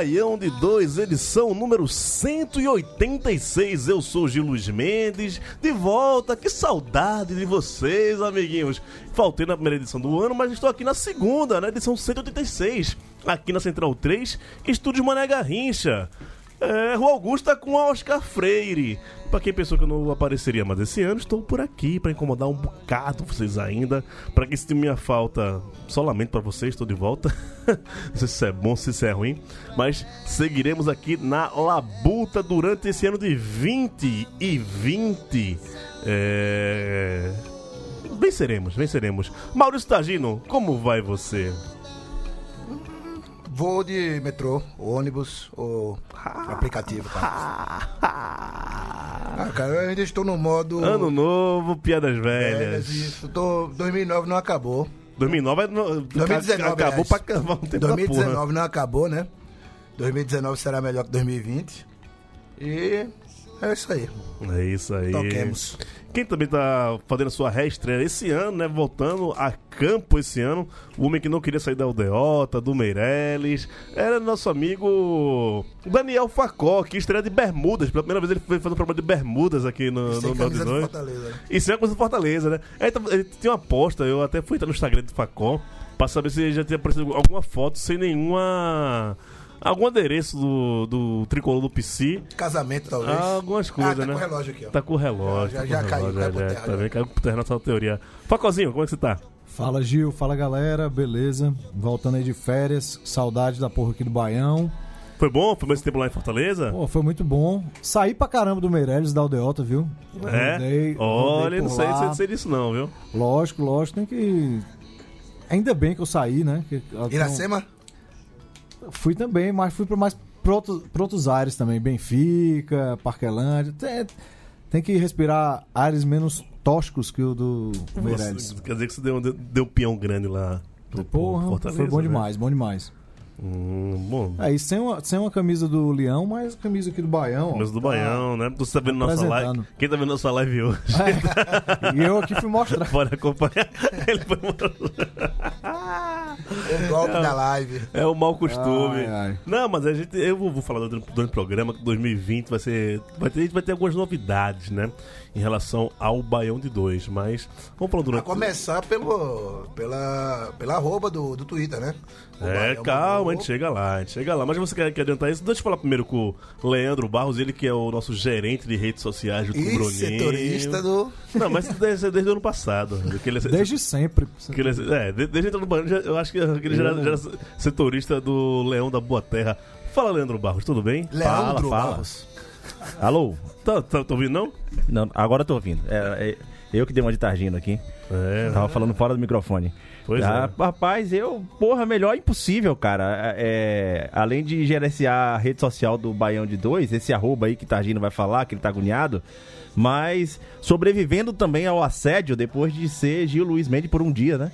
Baião de 2, edição número 186. Eu sou Gil Luiz Mendes, de volta. Que saudade de vocês, amiguinhos. Faltei na primeira edição do ano, mas estou aqui na segunda, na edição 186. Aqui na Central 3, Estúdio Mané Garrincha. É, Rua Augusta com a Oscar Freire. Pra quem pensou que eu não apareceria mais esse ano, estou por aqui pra incomodar um bocado vocês ainda. Pra quem sentiu minha falta, só lamento pra vocês, estou de volta. não sei se isso é bom, se isso é ruim. Mas seguiremos aqui na Labuta durante esse ano de 20 e 20. É... Venceremos, venceremos. Maurício Tagino, como vai você? Vou de metrô, ônibus ou aplicativo, cara. Ah, cara, eu ainda estou no modo. Ano novo, piadas velhas, velhas. isso. Tô, 2009 não acabou. 2009 é no- 2019, acabou aliás. pra cavar um tempo da porra. 2019 não acabou, né? 2019 será melhor que 2020. E é isso aí. É isso aí. Toquemos. Quem também tá fazendo a sua reestreia esse ano, né? Voltando a campo esse ano. O homem que não queria sair da Aldeota, do Meirelles. Era nosso amigo Daniel Facó, que estreia de Bermudas. Pela primeira vez ele foi fazer um programa de Bermudas aqui no, Sem no camisa do Nordizões. Fortaleza. né? Isso é uma coisa do Fortaleza, né? Aí tava- ele tinha uma aposta, eu até fui entrar no Instagram do Facó pra saber se já tinha aparecido alguma foto sem nenhuma. Algum adereço do, do tricolor do PC. Casamento, talvez. Algumas coisas, ah, tá né? com o relógio aqui, ó. Tá com o relógio. Já- tá já com o caiu, relógio, caiu por já, terra, Tá já. bem, caiu por terra na sua teoria. Facozinho, como é que você tá? Fala Gil, fala galera, beleza? Voltando aí de férias, saudade da porra aqui do Baião. Foi bom? Foi mais tempo lá em Fortaleza? Pô, foi muito bom. Saí pra caramba do Meirelles, da Aldeota, viu? é? Rodei- Olha, não sei, lá. sei, sei disso não, viu? Lógico, lógico, tem que... Ainda bem que eu saí, né? Que- Iracema? Fui também, mas fui pra mais pra outros, outros ares também. Benfica, Parquelândia. Tem, tem que respirar ares menos tóxicos que o do Meirelles. Quer dizer que você deu, deu, um peão grande lá. pro Porra, Fortaleza, foi bom né? demais, bom demais. Hum, bom. Aí, sem uma, sem uma camisa do Leão, mas camisa aqui do Baião. Mas do Tá- Baião, né? Você tá vendo nossa live. Quem tá vendo nossa live hoje? E eu aqui fui mostrar. Pode acompanhar. Ele foi O golpe da live. É o mau costume. Ai, ai. Não, mas a gente, eu vou, vou falar durante, durante o programa que 2020 vai ser. Vai ter, a gente vai ter algumas novidades, né? Em relação ao Baião de 2. Mas vamos falar A durante. começar pelo, pela, pela arroba do, do Twitter, né? O É, Baião calma, a gente chega lá, a gente chega lá. Mas você quer, quer adiantar isso? Deixa eu falar primeiro com o Leandro Barros, ele que é o nosso gerente de redes sociais o E Bruninho. setorista do. Não, mas desde, desde o ano passado. Ele é, Desde sempre. ele é, é, de- desde entrar no banho, já- eu acho que ele já, era- já era setorista do Leão da Boa Terra. Fala, Leandro Barros, tudo bem? Leandro fala. Barros. Alô? Tá, tá, tá ouvindo, não? Não, agora eu tô ouvindo. É, é, eu que dei uma de targino aqui. É, Tava falando fora do microfone. Pois Ah, é. Rapaz, eu, porra, melhor impossível, cara. É, além de gerenciar a rede social do Baião de Dois, esse arroba aí que Targino vai falar, que ele tá agoniado, mas sobrevivendo também ao assédio depois de ser Gil Luiz Mendes por um dia, né?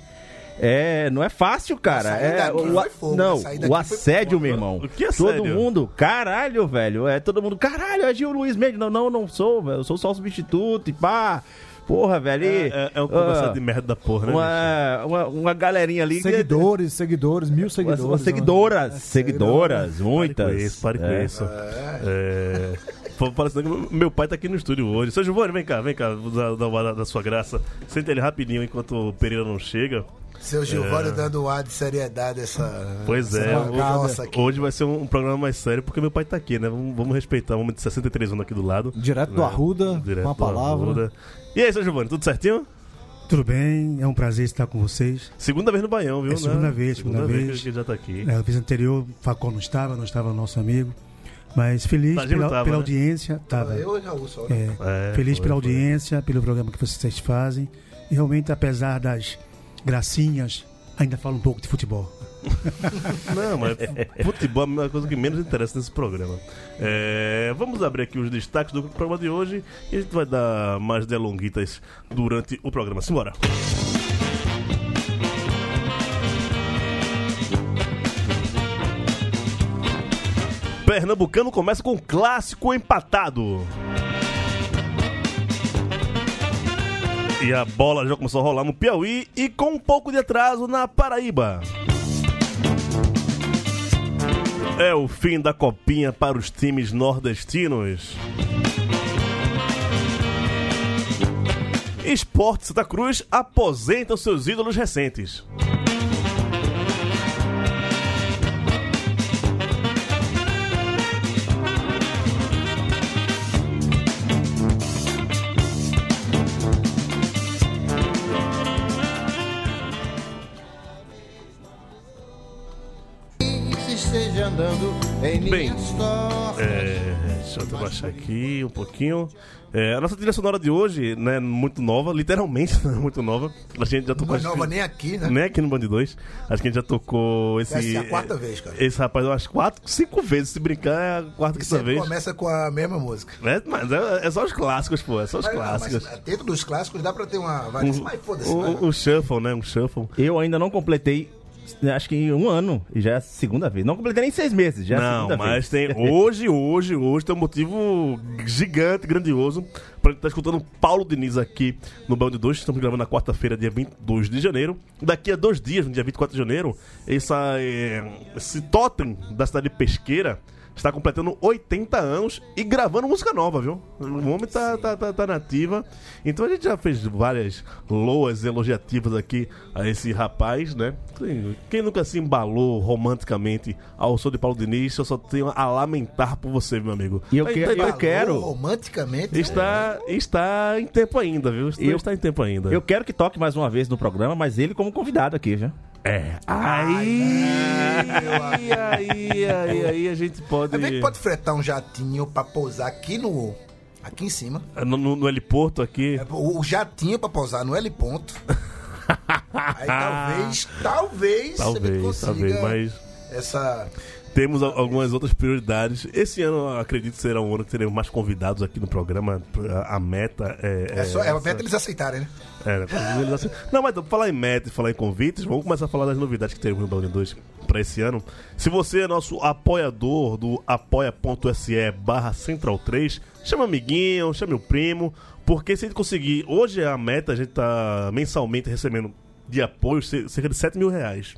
É, não é fácil, cara. É, o, fogo, não, o assédio, fogo. meu irmão. O que é Todo assédio? mundo, caralho, velho. É todo mundo, caralho, é Gil Luiz Mendes. Não, não, não sou, velho. Eu sou só o substituto e pá. Porra, velho. e, É, é, é um conversado ah, de merda da porra, né? uma, uma, uma galerinha ali. que- Seguidores, seguidores, mil seguidores. umas né? seguidoras, seguidoras, Pare muitas. com isso, pare com É. isso. É. Que meu pai tá aqui no estúdio hoje. Seu Giovanni, vem cá, vem cá, da, da, da sua graça. Senta ele rapidinho enquanto o Pereira não chega. Seu Gilvânio dando ar de seriedade essa. Pois essa é, nossa aqui. Hoje vai ser um, um programa mais sério porque meu pai tá aqui, né? Vamos, vamos respeitar o homem de 63 anos aqui do lado. Direto do né? Arruda, Direto com a do palavra. Arruda. E aí, seu Giovanni, tudo certinho? Tudo bem, é um prazer estar com vocês. Segunda vez no Baião, viu? É né? segunda vez, segunda vez. que ele já tá aqui. É, a vez anterior, Facol não estava, não estava o nosso amigo. Mas feliz pela, tava, pela né? audiência. Tava. Eu e Raul só. né? É, É, feliz foi, pela foi. audiência, pelo programa que vocês fazem. E realmente, apesar das gracinhas, ainda falo um pouco de futebol. Não, mas futebol é a coisa que menos interessa nesse programa. É, vamos abrir aqui os destaques do programa de hoje e a gente vai dar mais delonguitas durante o programa. Simbora! Pernambucano começa com um clássico empatado. E a bola já começou a rolar no Piauí e com um pouco de atraso na Paraíba. É o fim da copinha para os times nordestinos. Esporte Santa Cruz aposenta os seus ídolos recentes. Andando em Bem. É, deixa eu baixar aqui um pouquinho. É, a nossa trilha sonora de hoje, né, muito nova, literalmente né, muito nova. A gente já tocou. Não é nova nem aqui, né? Nem aqui no Band 2. Acho que a gente já tocou esse. Essa é a quarta vez, cara. Esse rapaz, eu acho quatro, cinco vezes. Se brincar, é a quarta, quinta vez. começa com a mesma música. É, mas é, é só os clássicos, pô. É só os Mas, não, clássicos. mas dentro dos clássicos dá pra ter uma variação. Mas foda-se. Um, um, um shuffle, né? Um shuffle. Eu ainda não completei, acho que um ano, e já é a segunda vez. Não completei nem seis meses, já é a Não, segunda mas vez. tem. Hoje, hoje, hoje tem um motivo gigante, grandioso. Pra gente estar escutando Paulo Diniz aqui no Band 2. Estamos gravando na quarta-feira, dia 22 de janeiro. Daqui a dois dias, no dia 24 de janeiro, essa, eh, esse totem da cidade de Pesqueira está completando 80 anos e gravando música nova, viu? O homem tá, tá, tá, tá nativa. Então a gente já fez várias loas elogiativas aqui a esse rapaz, né? Quem- nunca se embalou romanticamente ao som de Paulo Diniz, eu só tenho a lamentar por você, meu amigo. E eu que- tá- eu Falou quero- Romanticamente. Está, está em tempo ainda, viu? Está, Eu- está em tempo ainda. Eu quero que toque mais uma vez no programa, mas ele como convidado aqui, viu? É. Aí, aí, aí, aí, aí a gente pode. A gente pode fretar um jatinho pra pousar aqui no. Aqui em cima. No, no, no heliporto aqui. É, O, o jatinho pra pousar no L ponto. Aí talvez, talvez, você Talvez, consiga talvez, mas essa. temos al- algumas outras prioridades. Esse ano, acredito, será um ano que teremos mais convidados aqui no programa. A, meta é. É, só, é a meta eles aceitarem, né? É, assim- Não, mas falar em meta e falar em convites, vamos começar a falar das novidades que teremos no Band 2 para esse ano. Se você é nosso apoiador do apoia.se barra Central 3, chama amiguinho, chame o primo, porque se a gente conseguir, hoje a meta, a gente tá mensalmente recebendo de apoio ce- cerca de 7 mil reais.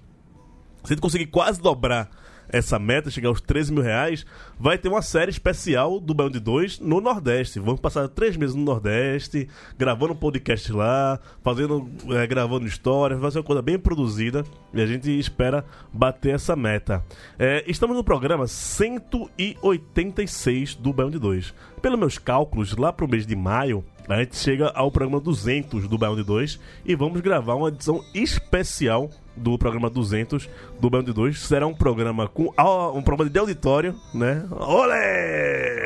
Se a gente conseguir quase dobrar essa meta, chegar aos 13 mil reais, vai ter uma série especial do Band 2 no Nordeste. Vamos passar três meses no Nordeste, gravando podcast lá, fazendo, eh, gravando histórias, vai ser uma coisa bem produzida e a gente espera bater essa meta. Eh, estamos no programa 186 do Band 2. Pelos meus cálculos, lá pro mês de maio, a gente chega ao programa 200 do Band 2 e vamos gravar uma edição especial do programa 200 do Band 2. Será um programa com um programa de auditório, né? Olé!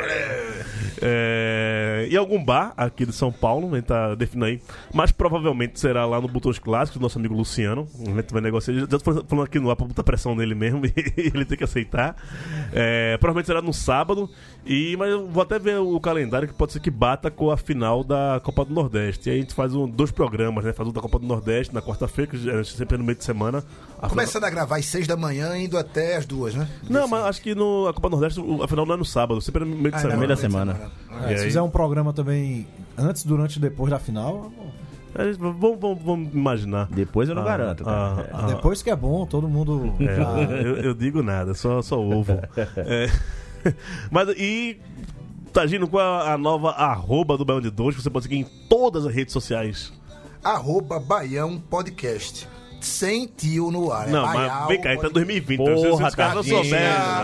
É, e algum bar aqui de São Paulo, a gente tá definindo aí. Mas provavelmente será lá no Botões Clássicos, do nosso amigo Luciano. A gente vai negociar. Já tô falando aqui no ar pra botar pressão nele mesmo e ele tem que aceitar. É, provavelmente será no sábado. E, mas eu vou até ver o calendário que pode ser que bata com a final da Copa do Nordeste. E aí a gente faz um, dois programas, né? Faz o da Copa do Nordeste na quarta-feira, que é sempre no meio de semana. A Começando a gravar às seis da manhã, indo até às duas, né? Não, mas acho que no, a Copa do Nordeste, o- a final não é no sábado, sempre é no meio de Ah, semana. não, meio da semana. semana. É, se fizer um programa também antes, durante e depois da final, gente- vamos, vamos- vamos imaginar. Depois eu não Ah, garanto, cara. ah, ah. depois que é bom, todo mundo. É, já- eu, eu digo nada, só, só ovo. É. Mas e. Tagino, qual é a nova arroba do Baião de Dois que você pode seguir em todas as redes sociais? Arroba Baião Podcast. Sem tio no ar. Não, é Baial, mas vem cá, gente tá em pode- 2020. Porra, se, se os caras não né? tá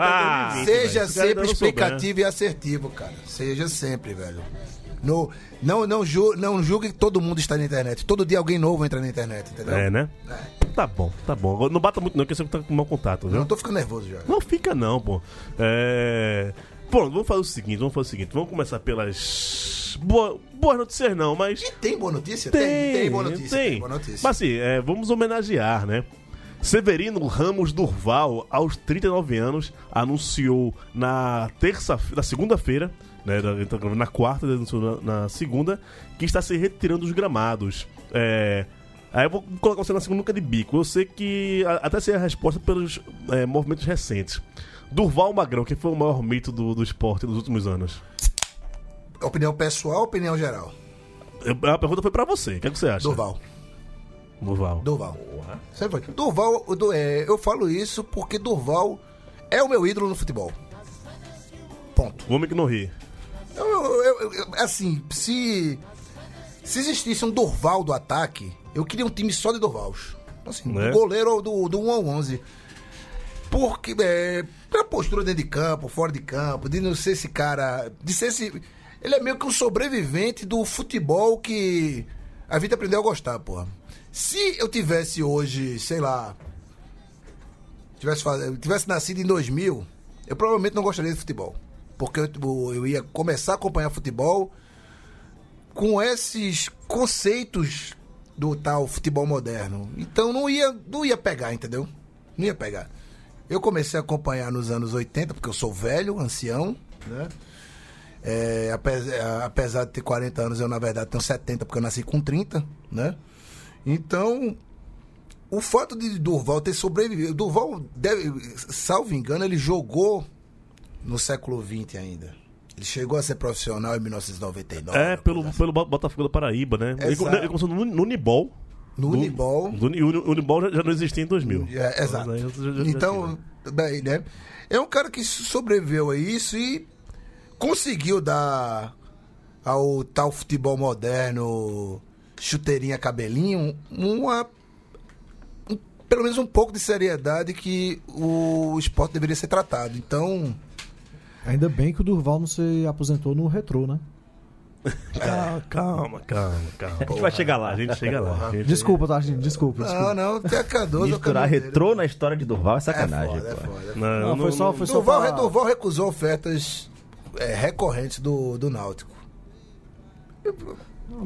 Ah, 2020, Seja sempre explicativo e assertivo, cara. Seja sempre, velho. No, não, não, ju, não julgue que todo mundo está na internet. Todo dia alguém novo entra na internet, entendeu? É, né? Tá bom, tá bom. Não bata muito não, porque você tá com mau contato, Eu viu? não tô ficando nervoso já. Não fica não, pô. É... Pronto, vamos fazer o seguinte, vamos fazer o seguinte. Vamos começar pelas... Boa... Boas notícias não, mas... E tem boa notícia? Tem, tem boa notícia. tem. boa notícia. Mas assim, é, vamos homenagear, né? Severino Ramos Durval, aos 39 anos, anunciou na terça, na segunda-feira, né, na- gravando na quarta, anunciou na, segunda, que está se retirando dos gramados. É, aí eu vou colocar você na segunda de bico. Eu sei que até sei a resposta pelos é, movimentos recentes. Durval Magrão, que foi o maior mito do, do esporte nos últimos anos. Opinião pessoal, opinião geral. Eu- A pergunta foi pra você. O que, é que você acha? Durval. Durval. Durval. Sempre foi. Durval, o Du- é, eu falo isso porque Durval é o meu ídolo no futebol. Ponto. O homem que não ri. Eu, eu- eu- eu- assim, se, se existisse um Durval do ataque, eu queria um time só de Durvals. Assim, Né? do goleiro do, do 1 ao 11. Porque, é, postura dentro de campo, fora de campo, de não ser esse cara. De ser esse. Ele é meio que um sobrevivente do futebol que a vida aprendeu a gostar, porra. Se eu tivesse hoje, sei lá. Tivesse, tivesse nascido em 2000, eu provavelmente não gostaria de futebol. Porque eu, tipo, eu ia começar a acompanhar futebol com esses conceitos do tal futebol moderno. Então não ia, não ia pegar, entendeu? Não ia pegar. Eu comecei a acompanhar nos anos 80, porque eu sou velho, ancião, né? É, apesar, apesar de ter 40 anos, eu na verdade tenho 70, porque eu nasci com 30, né? Então, o fato de Durval ter sobrevivido. Durval, deve, salvo engano, ele jogou no século XX ainda. Ele chegou a ser profissional em 1999. É, pelo, assim. pelo Bo- Botafogo da Paraíba, né? Ele, Exato. ele começou no, no Unibol. No Unibol. e o Uni- o Unibol já, já não existia em 2000. É, exato. Já Então, bem, né? É um cara que sobreviveu a isso e conseguiu dar ao tal futebol moderno, chuteirinha, cabelinho, uma. um- pelo menos um pouco de seriedade que o esporte deveria ser tratado. Então, Ainda bem que o Durval não se aposentou no retrô, né? Calma, calma, calma, calma. A gente vai chegar lá. A gente chega lá. gente- Desculpa, tá, gente? Desculpa, não, desculpa. não, tem a Cardoso. Misturar retrô na história de Durval é sacanagem, é foda, é pô. foda. Não, Não, foi só, foi só Durval, pra- Durval recusou ofertas é, recorrentes do, do Náutico.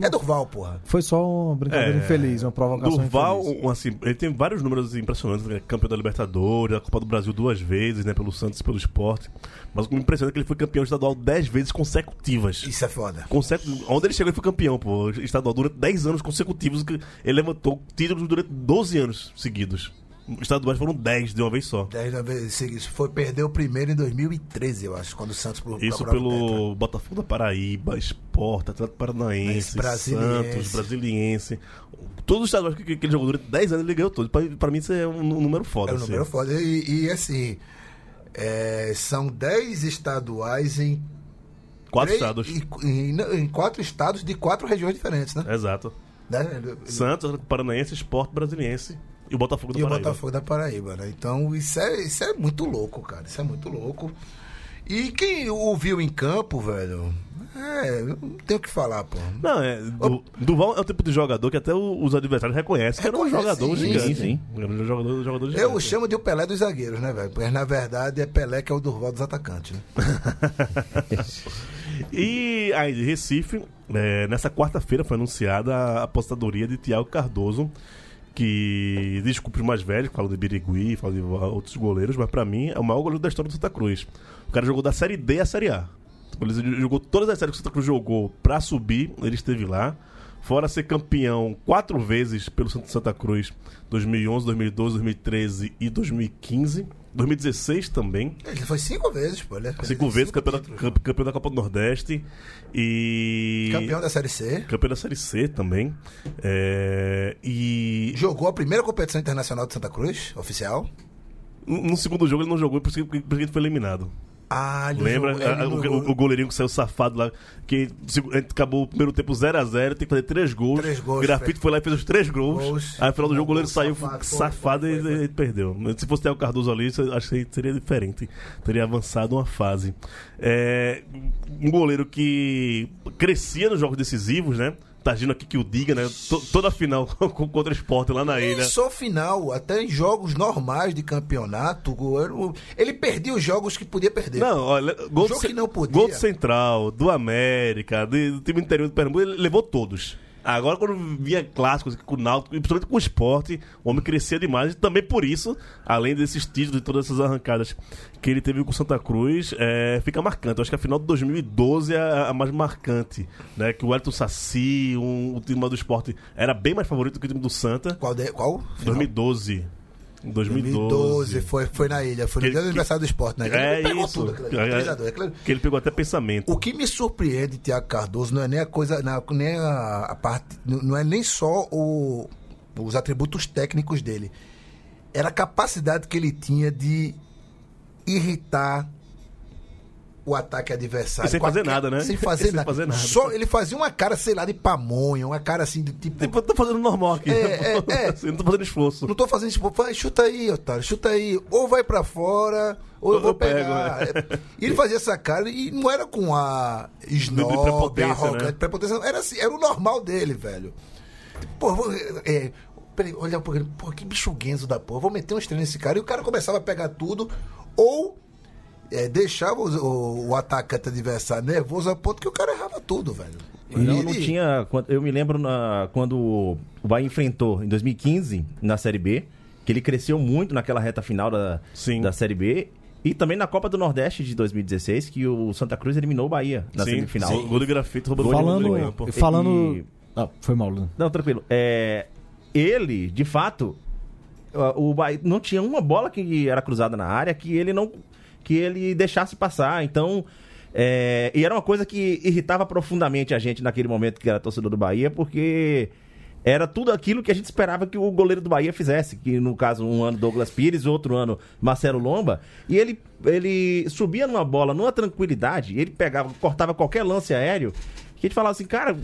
É Durval, porra. Foi só uma brincadeira É, infeliz, uma provocação Durval, infeliz. um, assim, ele tem vários números impressionantes, né? campeão da Libertadores, da Copa do Brasil duas vezes, né, pelo Santos e pelo Esporte. Mas o que me impressiona é que ele foi campeão estadual dez vezes consecutivas. Isso é foda. Consecu... Onde ele chegou, ele foi campeão, pô. Estadual durante 10 anos consecutivos. que Ele levantou títulos durante 12 anos seguidos. Estaduais foram 10 de uma vez só. Dez na vez seguinte. Foi perder o primeiro em 2013, eu acho, quando o Santos Isso pelo Botafogo da Paraíba, Esporte, Atlético Paranaense, Brasiliense. Santos, Brasiliense. Todos os estaduais que, que ele jogou durante 10 anos, ele ganhou todos. Pra, pra mim, isso é um, um número foda. É um assim. número foda. E, e, assim, é, são 10 estaduais em. Quatro três- estados. Em, em- em quatro estados de quatro regiões diferentes, né? Exato. Né? Santos, Paranaense, Esporte Brasiliense e o Botafogo da E o Paraíba. Botafogo da Paraíba, né? Então, isso é, isso é muito louco, cara. Isso é muito louco. E quem o viu em campo, velho, é, não tenho o que falar, pô. Não, é. Du, Duval é o tipo de jogador que até os adversários reconhecem que era um jogador sim, gigante. sim. Era um jogador, jogador gigante. Eu chamo de o Pelé dos zagueiros, né, velho? Porque na verdade é Pelé que é o Durval dos atacantes, né? E aí, de Recife, é, nessa quarta-feira foi anunciada a apostadoria de Thiago Cardoso, que, desculpe os mais velhos, falo de Birigui, falo de outros goleiros, mas pra mim é o maior goleiro da história do Santa Cruz. O cara jogou da Série D à Série A. Ele jogou todas as séries que o Santa Cruz jogou pra subir, ele esteve lá. Fora ser campeão quatro vezes pelo Santa Cruz, 2011, 2012, 2013 e 2015. 2016 também. Ele foi cinco vezes, pô. Ele é- Cinco vezes campeão da, campe- campeão da Copa do Nordeste e. Campeão da Série C. campeão da Série C também. É, e Jogou a primeira competição internacional de Santa Cruz, oficial. no no segundo jogo ele não jogou por isso que ele foi eliminado. Ah, ele Lembra? Ah, o, o- goleirinho que saiu safado lá, que se- gente acabou o primeiro tempo 0x0, tem que fazer três gols. Três gols, Grafite Fred. foi lá e fez os três gols. Gols. Aí no final do jogo o goleiro saiu Safado, safado, foi, e foi, foi. e perdeu. Se fosse ter o Cardoso ali, acho que seria diferente. Teria avançado uma fase. É, um goleiro que crescia nos jogos decisivos, né? Tá agindo aqui que o diga, né? To- toda a final contra o Sport lá na E ilha. só final, até em jogos normais de campeonato, ele perdia os jogos que podia perder. Não, olha, gol, do, que não podia. gol do Central, do América, de- do time interior do Pernambuco, ele levou todos. Agora, quando vinha clássicos com o Náutico, principalmente com o esporte, o homem crescia demais. E também por isso, além desses títulos e todas essas arrancadas que ele teve com o Santa Cruz, é, fica marcante. Eu acho que a final de 2012 é a, a mais marcante. Né? Que o Elton Saci, um, o time do esporte, era bem mais favorito que o time do Santa. Qual? De, qual? Final? 2012. Em 2012. 2012, foi, foi na ilha, foi no Que- dia do aniversário do esporte, né? É Ele pegou isso. tudo, aquele- É, aquele- Que ele pegou até pensamento. O que me surpreende, Tiago Cardoso, não é nem a coisa, não, nem a, a parte, não é nem só o- os atributos técnicos dele. Era a capacidade que ele tinha de irritar o ataque adversário. E sem fazer nada, né? Sem fazer, Sem nada. fazer nada. Só ele fazia uma cara, sei lá, de pamonha, uma cara assim de tipo. Tipo, eu tô fazendo normal aqui. É, é, é. Assim, não tô fazendo esforço. Não tô fazendo isso, vai, chuta aí, otário, chuta aí. Ou vai pra fora, ou eu Eu vou pego, pegar. É, E ele fazia essa cara e não era com a snob, prepotência, arrogante, né? prepotência. Era assim, era o normal dele, velho. Pô, vou, é, peraí, olha pra ele, pô, que bicho guenzo da porra, vou meter uns treinos nesse cara. E o cara começava a pegar tudo, ou é, deixava o, o- o atacante adversário nervoso a ponto que o cara errava tudo, velho. Não, E- não tinha. quando- Eu me lembro na- quando o Bahia enfrentou em 2015 na Série B, que ele cresceu muito naquela reta final da, Sim. da Série B. E também na Copa do Nordeste de 2016, que o Santa Cruz eliminou o Bahia na Sim, semifinal. sim. Gol de grafite, roubando Falando, gol de campo. falando, E- ah, foi mal. Não, tranquilo. É, ele, de fato, o Bahia não tinha uma bola que era cruzada na área que ele não que ele deixasse passar. Então, é, e era uma coisa que irritava profundamente a gente naquele momento que era torcedor do Bahia, porque era tudo aquilo que a gente esperava que o goleiro do Bahia fizesse, que no caso um ano Douglas Pires, outro ano Marcelo Lomba, e ele ele subia numa bola numa tranquilidade, ele pegava, cortava qualquer lance aéreo, que a gente falava assim, cara,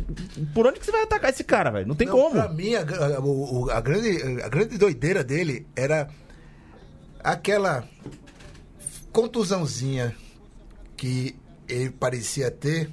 por onde que você vai atacar esse cara, velho? Não tem Não, como. Pra mim, a, a- a grande, a grande doideira dele era aquela contusãozinha que ele parecia ter,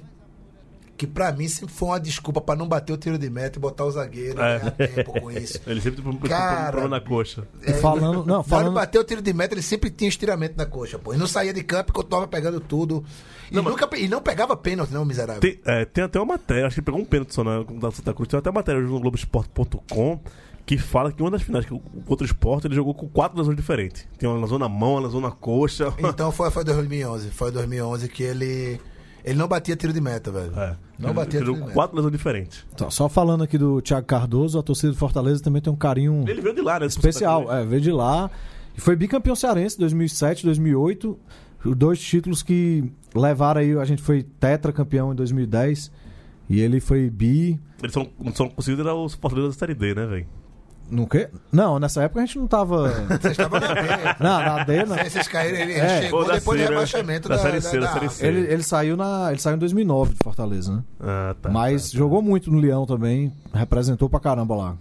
que pra mim sempre foi uma desculpa pra não bater o tiro de meta e botar o zagueiro É. ganhar tempo com isso. Ele sempre tem um problema na coxa. E falando, não, Na falando, bater o tiro de meta, ele sempre tinha estiramento na coxa, pô. E não saía de campo continuava pegando tudo. E, Não, mas- nunca, pe- e não pegava pênalti, não, miserável. Tem, é, tem até uma matéria, acho que ele pegou um pênalti só na da Santa Cruz. Tem até uma matéria hoje no Globoesporte.com que fala que uma das finais que o- contra o esporte ele jogou com quatro lesões diferentes. Tem uma lesão na mão, uma lesão na coxa. Então foi, foi 2011. Foi 2011 que ele. Ele não batia tiro de meta, velho. É. Não Ele- batia ele tiro jogou de com meta. quatro lesões diferentes. Só- só falando aqui do Thiago Cardoso, a torcida do Fortaleza também tem um carinho Ele veio de lá, né? especial. É, veio de lá. E foi bicampeão cearense 2007, 2008. Os dois títulos que levaram aí. A gente foi tetracampeão em 2010. E ele foi bi. Eles só não, conseguiram os Fortaleza da Série D, né, velho? No quê? Não, nessa época a gente não tava. Vocês estavam na B. não, na D, não. Vocês caíram, ele, É. chegou Ou da depois C, do né? rebaixamento Da da, Série C, da Série C. Ele, ele saiu na, ele saiu em 2009 de Fortaleza, né? Ah, tá. Mas tá, tá. jogou muito no Leão também, representou pra caramba lá.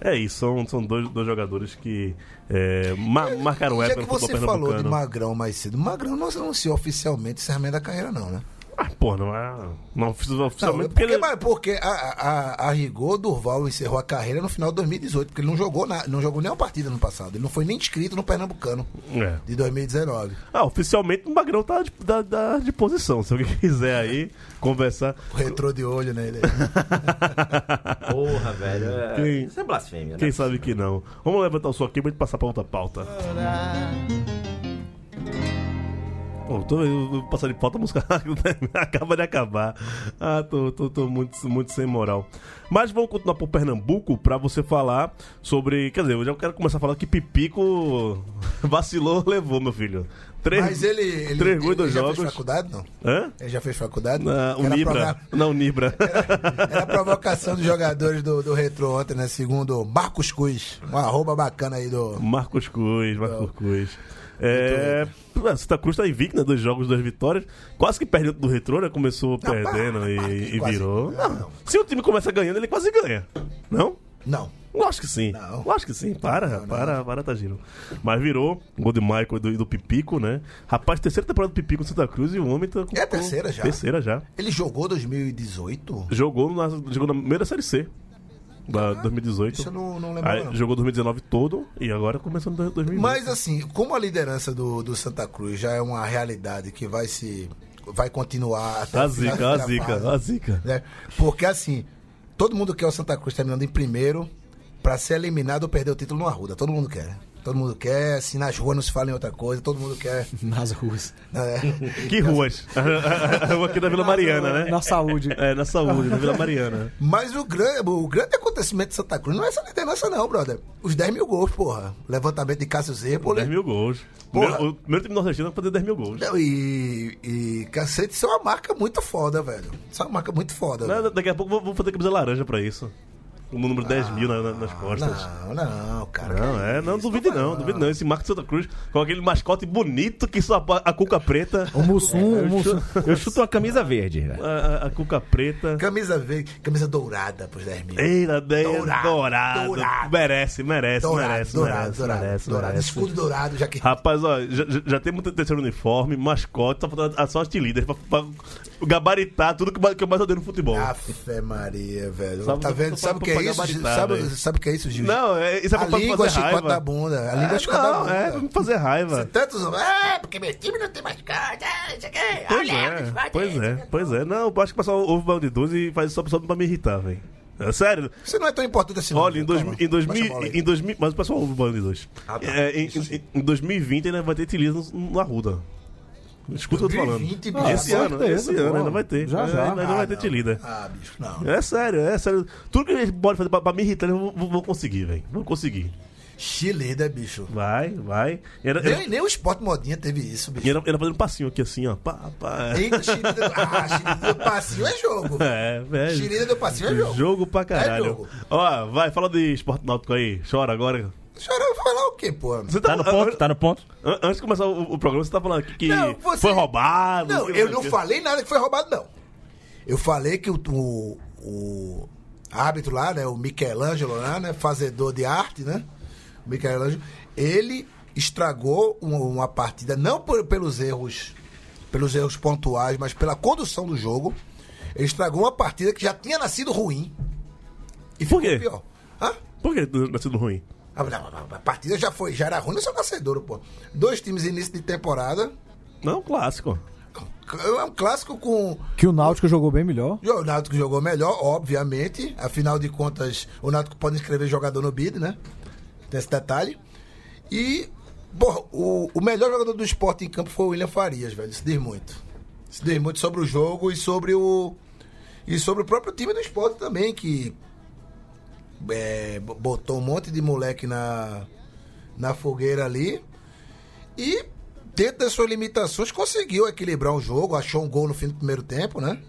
É isso, são, são dois, dois jogadores que é, ma- marcaram Já época que no futebol você falou de pernambucano. Magrão mais cedo, Magrão não anunciou oficialmente o encerramento da carreira, não, né? Ah, pô, não é. Não ofici- Não, oficialmente porque, porque ele- mas porque a, a, a rigor, Durval encerrou a carreira no final de 2018, porque ele não jogou, na, não jogou nenhuma partida no passado. Ele não foi nem inscrito no Pernambucano É. de 2019. Ah, oficialmente o Magrão tá de, da, da- de posição. Se alguém quiser aí conversar. O retrô de olho nele. Porra, velho. é- Quem- Isso é blasfêmia, né? Quem sabe que não. Vamos levantar o som aqui pra gente passar pra outra pauta. Pô, tô, eu, passar de pauta, a música acaba de acabar. Ah, tô, tô, tô muito, muito sem moral. Mas vamos continuar pro Pernambuco pra você falar sobre. Quer dizer, eu já quero começar a falar que Pipico vacilou, levou, meu filho. Três, Mas ele, ele, três ele dois já jogos. fez faculdade, não? Hã? Ele já fez faculdade? Na, o Era Nibra. prova- Não, Nibra. Era a provocação dos jogadores do, do Retro ontem, né? Segundo Marcos Cus. Um arroba bacana aí do. Marcos Cruz, Marcos Cruz. É, a Santa Cruz tá invicta, né? Dois jogos, duas vitórias. Quase que perdeu do retrô, né? Começou perdendo para, e, e quase. virou. Não, Não, não. Se o time começa ganhando, ele quase ganha. Não? Não. Lógico que sim. Não. Lógico que sim. Para, Não, não. para, para, tá giro. Mas virou. Gol de Michael e do, do Pipico, né? Rapaz, terceira temporada do Pipico no Santa Cruz e o homem tá com. É terceira já. Terceira já. Ele jogou 2018? Jogou na, jogou na primeira série C. Da 2018. Isso eu não, não lembro. Aí, não. jogou 2019 todo e agora começando 2020. Mas assim, como a liderança do, do Santa Cruz já é uma realidade que vai se. vai continuar até A zica, a zica, fase, a zica. né? Porque assim, todo mundo quer o Santa Cruz terminando em primeiro pra ser eliminado ou perder o título no Arruda. Todo mundo quer. Todo mundo quer, assim, nas ruas não se fala em outra coisa, todo mundo quer. Nas ruas. né? Que ruas? A rua aqui da Vila Mariana, né? Na saúde. É, na saúde, na Vila Mariana. Mas o grande, o grande acontecimento de Santa Cruz não é essa liderança, não, brother. Os 10 mil gols, porra. Levantamento de Cássio Zerpoli. 10 mil gols. Porra. O primeiro time nordestino vai fazer 10 mil gols. Não, E, e cacete, isso é uma marca muito foda, velho. Isso é uma marca muito foda. Não. Daqui a pouco vou- vou fazer camisa laranja pra isso. O número 10 mil na- na- nas costas. Não, não, cara. Não, é, não isso, duvide não, duvide não. Esse Marco Santa Cruz, com aquele mascote bonito que só a, a cuca preta. O Mussum, o Mussum. Eu chuto uma camisa verde. velho. A, a- a cuca preta. Camisa verde, camisa dourada pros 10 mil. Eita, ideia Dourado, dourado. dourado. Merece, merece, dourado, merece, dourado, merece, dourado, merece, dourado. merece. Escudo dourado, já que. Rapaz, ó, já, já- tem muito terceiro uniforme, mascote, tá faltando a sorte líder pra, pra gabaritar tudo que, que eu mais odeio no futebol. Afe Maria, velho. Sabe- tá vendo? Sabe o que pra é isso? Sabe, sabe o que é isso, Gil? Não, é, isso é a pra, pra língua fazer chicote raiva. da bunda. A língua É, chicote da não, bunda. é pra me fazer raiva. Tantos. É, porque meu time não tem mascote. É, isso aqui. Pois é, pois é, pois é. Não, eu acho que o pessoal ouve o Balde 12 e faz só, só pra me irritar, velho. É sério. Você não é tão importante assim, não. Olha, em, dois, em, 2000, baixa a bola aí. em 2000. Mas o pessoal ouve o Band 2. Ah, tá. É, em, em, em 2020 ainda vai ter Tilisa no, no Arruda. Escuta o que eu tô falando. 2020, Ah, esse ano, certeza, esse ano ainda vai ter. Já, É, já. Ainda, Ah, vai ter não. Tilida. Ah, bicho, não. É sério, é sério. Tudo que eles podem fazer pra, pra me irritar, eu vou, vou- conseguir, velho. Vou conseguir. Chileda, bicho. Vai, vai. E Era, era, Nem, nem o esporte modinha teve isso, e bicho. era, era fazendo um passinho aqui assim, ó. Pá, pá. Eita, Chileda. Ah, Chileda do passinho é jogo. É, velho. Chileda do passinho é jogo. Jogo pra caralho. É jogo. Ó, vai, fala de esporte náutico aí. Chora agora. Chorando falar o quê, pô? Você Tá no ponto, tá no ponto. An- Antes de começar o, o programa, você tá falando aqui que Não, você- foi roubado. Não, que eu não falei nada que foi roubado, não. Eu falei que o, o, o árbitro lá, né, o Michelangelo lá, né, fazedor de arte, né, o Michelangelo, ele estragou uma, uma partida, não por- pelos erros, pelos erros pontuais, mas pela condução do jogo. Ele estragou uma partida que já tinha nascido ruim. E ficou Por quê? pior. Hã? Por que tá sendo ruim? Ah, A partida já foi, já era ruim, não sou nascedouro, pô. Dois times início de temporada. Não, clássico. É um clássico com Que o Náutico jogou bem melhor. O Náutico jogou melhor, obviamente. Afinal de contas, o Náutico pode inscrever jogador no BID, né? Tem esse detalhe. E, porra, o, o melhor jogador do esporte em campo foi o William Farias, velho. Isso diz muito. Isso diz muito sobre o jogo e sobre o. E sobre o próprio time do esporte também, que é, botou um monte de moleque na, na fogueira ali. E, dentro das suas limitações, conseguiu equilibrar o jogo. Achou um gol no fim do primeiro tempo, né?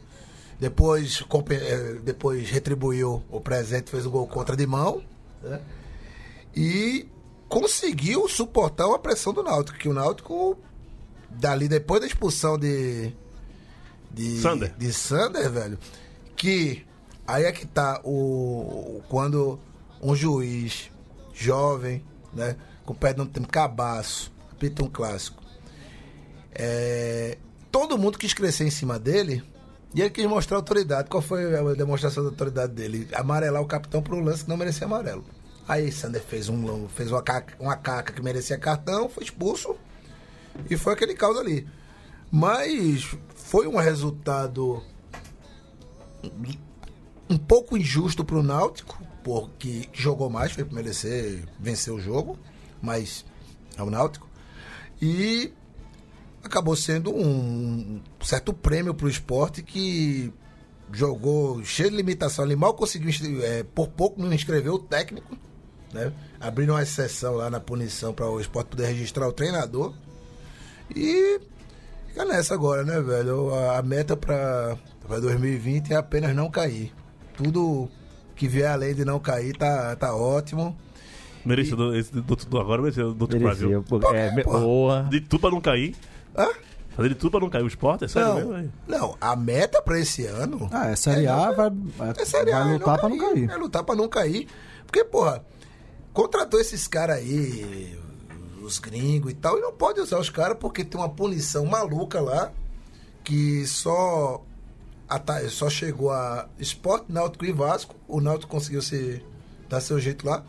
Depois, eh, depois retribuiu o presente, fez um gol contra de mão. né? E conseguiu suportar uma pressão do Náutico. Que o Náutico, dali, depois da expulsão de. De Sander. De Sander, velho. Que aí é que tá o. Quando um juiz jovem, né? Com perdão do tempo, cabaço, apita um clássico. É, todo mundo quis crescer em cima dele e ele quis mostrar autoridade. Qual foi a demonstração da autoridade dele? Amarelar o capitão por um lance que não merecia amarelo. Aí Sander fez, um, fez uma, caca, uma caca que merecia cartão, foi expulso e foi aquele caos ali. Mas foi um resultado um pouco injusto pro Náutico, porque jogou mais, foi pra merecer vencer o jogo, mas é o Náutico. E acabou sendo um certo prêmio pro esporte que jogou cheio de limitação ali, mal conseguiu, é, por pouco não inscreveu o técnico, né? Abriram uma exceção lá na punição para o esporte poder registrar o treinador. E fica nessa agora, né, velho? A meta para 2020 é apenas não cair. Tudo que vier além de não cair tá, tá ótimo. Merecedor, esse do, do, agora merecedor do outro Merecia. Brasil. pô. É, porra. De tudo pra não cair. Hã? Fazer de tudo pra não cair o esporte, é sério Não, mesmo, velho? não, a meta pra esse ano Ah, é Série A, vai, é Série A, vai lutar pra não cair. É lutar pra não cair. Porque, porra, contratou esses caras aí, os gringos e tal, e não pode usar os caras porque tem uma punição maluca lá que só ata- só chegou a Sport, Náutico e Vasco. O Náutico conseguiu se dar seu jeito lá.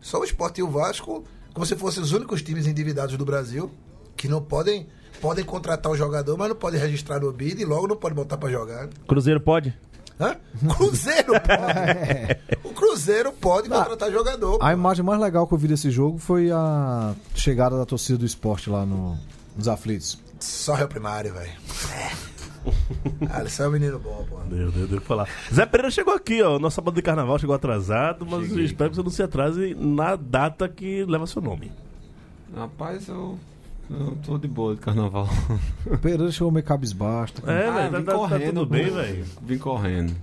Só o Sport e o Vasco, como se fossem os únicos times endividados do Brasil, que não podem podem contratar o jogador, mas não podem registrar no bid e logo não pode botar pra jogar. Cruzeiro pode? Hã? Cruzeiro pode. o Cruzeiro pode contratar jogador. A pô. imagem mais legal que eu vi desse jogo foi a chegada da torcida do esporte lá no, nos aflitos. Só Rio Primário, velho. É. Alisson é um menino bom, pô. Meu Deus, devo falar. Zé Pereira chegou aqui, ó. Nosso sábado de carnaval chegou atrasado, mas eu espero que você não se atrase na data que leva seu nome. Rapaz, eu, eu tô de boa de carnaval. O Pereira chegou meio cabisbaixo. tá- É, Ah, velho, tá, vim tá- tá correndo, tudo bem, velho. Vim correndo.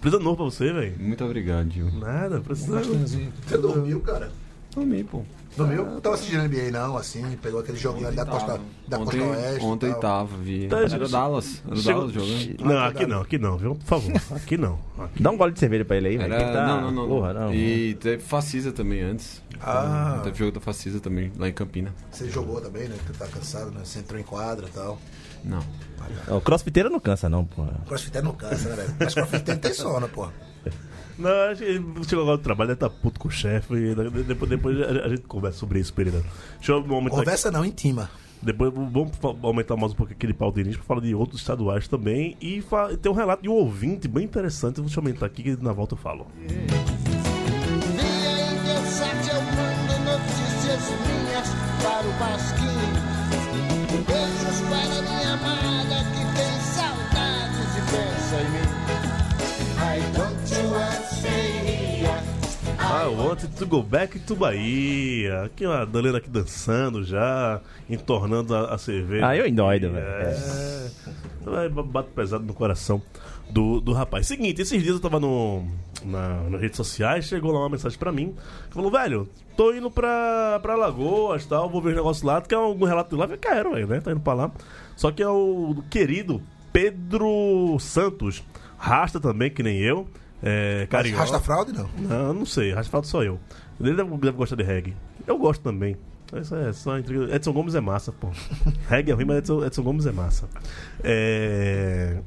Precisa novo pra você, velho. Muito obrigado, Gil. Nada, precisa. Você dormiu, cara? Dormi, pô. Dormiu? Não tava assistindo NBA, não, assim. Pegou aquele joguinho ali da Costa, da ontem, Costa Oeste. e Ontem tal. tava, vi. Tá, Era Dallas. Era Chegou- Dallas jogando. Não, aqui não, aqui não, viu? Por favor. Aqui não. Aqui. Dá um gole de cerveja pra ele aí, velho. Era... tá- Não, não, não. Porra, não. E teve Facisa também antes. Ah. Teve jogo da Facisa também, lá em Campina. Você jogou também, né? Tu tá cansado, né? Você entrou em quadra e tal. Não. O crossfiteiro não cansa, não, porra. Crossfit não cansa, né, velho? Mas crossfit tem sono, pô. Não, acho que ele chegou agora do trabalho, deve estar puto com o chefe. Depois, depois a gente conversa sobre isso, Pereira. Deixa eu aumentar, Conversa não, intima. depois vamos aumentar mais um pouco aquele pau de início pra falar de outros estaduais também. E tem um relato de um ouvinte bem interessante. Deixa eu aumentar aqui que na volta eu falo. Via Inversat eu mando notícias minhas para o Pasquim. Ah, I want to go back to Bahia. Aqui uma Dalena aqui dançando já, entornando a, a cerveja. Ah, eu endoido, velho. É. Bate pesado no coração do, do rapaz. Seguinte, esses dias eu tava no, na, nas redes sociais, chegou lá uma mensagem pra mim, que falou, velho, tô indo pra, pra Lagoas e tal, vou ver os negócios lá, tu quer algum relato de lá? Eu quero, velho, né? Tá indo pra lá. Só que é o querido Pedro Santos, rasta também, que nem eu, é, carioca. Rasta fraude, não. Não, não sei, Raspado só eu. Ele deve, deve gostar de reggae. Eu gosto também. Isso é só intriga. Edson Gomes é massa, pô. reggae é ruim, mas Edson, Edson Gomes é massa. É...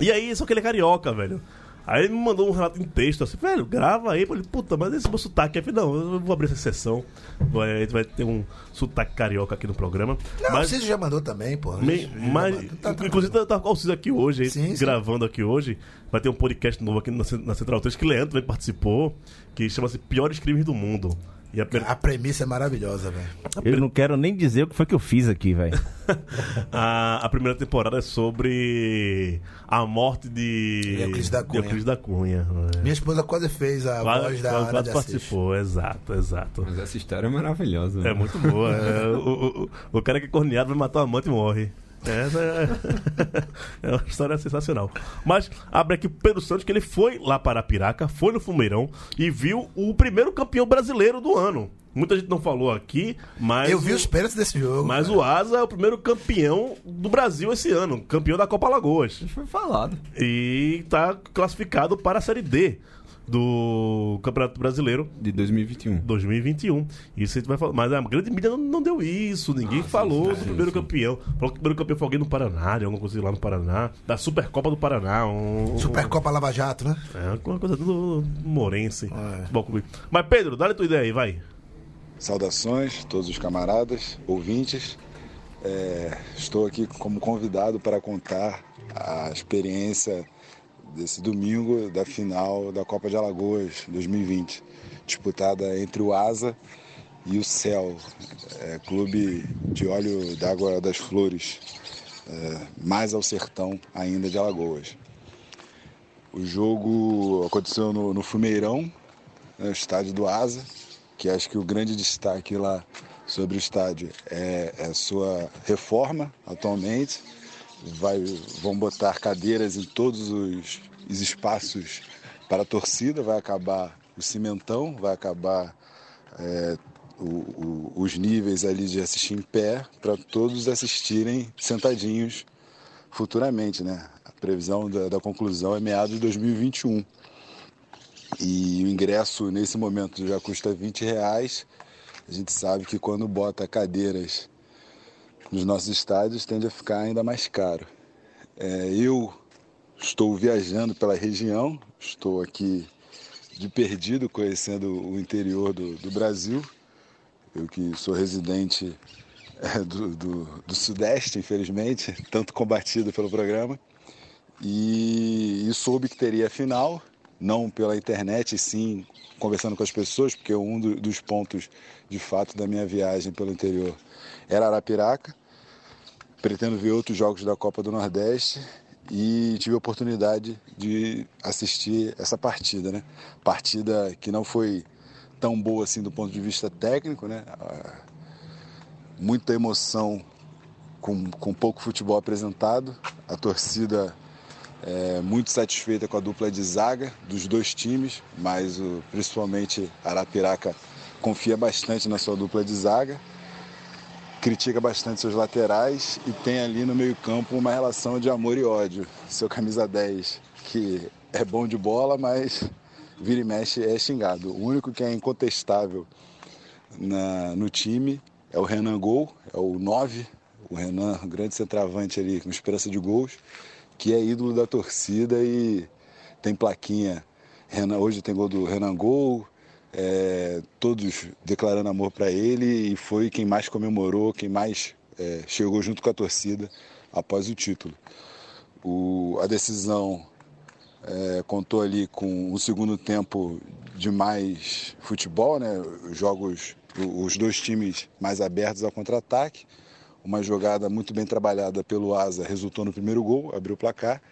E aí, só que ele é carioca, velho. Aí ele me mandou um relato em texto, assim, velho, grava aí. Eu falei, puta, mas esse meu sotaque. Eu falei, não, eu vou abrir essa sessão. Vai, vai ter um sotaque carioca aqui no programa. Não, mas, você já mandou também, pô. me- mas. Tá, tá, inclusive, tá, tá com o Alciso aqui hoje, Sim, sim. gravando aqui hoje. Vai ter um podcast novo aqui na, na Central 3 que Leandro também participou, que chama-se Piores Crimes do Mundo. E a, primeira- A premissa é maravilhosa, velho. Eu não quero nem dizer o que foi que eu fiz aqui, velho. a, a primeira temporada é sobre a morte de Euclides da de Cunha. Euclides da Cunha. É. Minha esposa quase fez a Quase- voz da quase- Ana quase de Assis. participou, exato, exato. Mas essa história é maravilhosa. né? É muito boa. é, o, o, o cara que é corneado vai matar o amante e morre. Essa é, é uma história sensacional. Mas abre aqui o Pedro Santos, que ele foi lá para Piraca, foi no Fumeirão e viu o primeiro campeão brasileiro do ano. Muita gente não falou aqui, mas. Eu vi o- os pênaltis desse jogo. Mas cara. o Asa é o primeiro campeão do Brasil esse ano, campeão da Copa Lagoas. Foi falado. E tá classificado para a Série D do Campeonato Brasileiro De 2021. 2021. Isso a gente vai falar. Mas a grande mídia não, não deu isso. Ninguém falou do primeiro sim. campeão. Falou que o primeiro campeão foi alguém no Paraná, de alguma coisa lá no Paraná. Da Supercopa do Paraná. Um, Supercopa Lava Jato, né? É, uma coisa do Morense. É. Bom. Mas Pedro, dá-lhe tua ideia aí, vai. Saudações, todos os camaradas, ouvintes. É, estou aqui como convidado para contar a experiência desse domingo da final da Copa de Alagoas 2020, disputada entre o Asa e o Céu, é, clube de óleo d'água das flores, é, mais ao sertão ainda de Alagoas. O jogo aconteceu no, no Fumeirão, né, o estádio do Asa, que acho que o grande destaque lá sobre o estádio é, é a sua reforma atualmente. Vai, vão botar cadeiras em todos os, os espaços para a torcida, vai acabar o cimentão, vai acabar é, o- o- os níveis ali de assistir em pé para todos assistirem sentadinhos futuramente, né? A previsão da, da conclusão é meados de 2021. E o ingresso nesse momento já custa 20 reais. A gente sabe que quando bota cadeiras nos nossos estádios tende a ficar ainda mais caro. É, eu estou viajando pela região, estou aqui de perdido conhecendo o interior do, do Brasil. Eu que sou residente é, do, do, do Sudeste, infelizmente, tanto combatido pelo programa. E, e soube que teria final, não pela internet, sim conversando com as pessoas, porque um do- dos pontos de fato da minha viagem pelo interior era Arapiraca. Pretendo ver outros jogos da Copa do Nordeste e tive a oportunidade de assistir essa partida, né? Partida que não foi tão boa assim do ponto de vista técnico, né? Muita emoção com, com pouco futebol apresentado. A torcida é, muito satisfeita com a dupla de zaga dos dois times, mas o, principalmente Arapiraca confia bastante na sua dupla de zaga, critica bastante seus laterais e tem ali no meio-campo uma relação de amor e ódio. Seu camisa 10, que é bom de bola, mas vira e mexe é xingado. O único que é incontestável na- no time é o Renan Gol, é o 9, o Renan, grande centroavante ali, com esperança de gols, que é ídolo da torcida e tem plaquinha. Renan, hoje tem gol do Renan Gol, é, todos declarando amor para ele e foi quem mais comemorou, quem mais é, chegou junto com a torcida após o título. O- a decisão é, contou ali com um segundo tempo de mais futebol, né? Os Jogos, os dois times mais abertos ao contra-ataque. Uma jogada muito bem trabalhada pelo Asa resultou no primeiro gol, abriu o placar.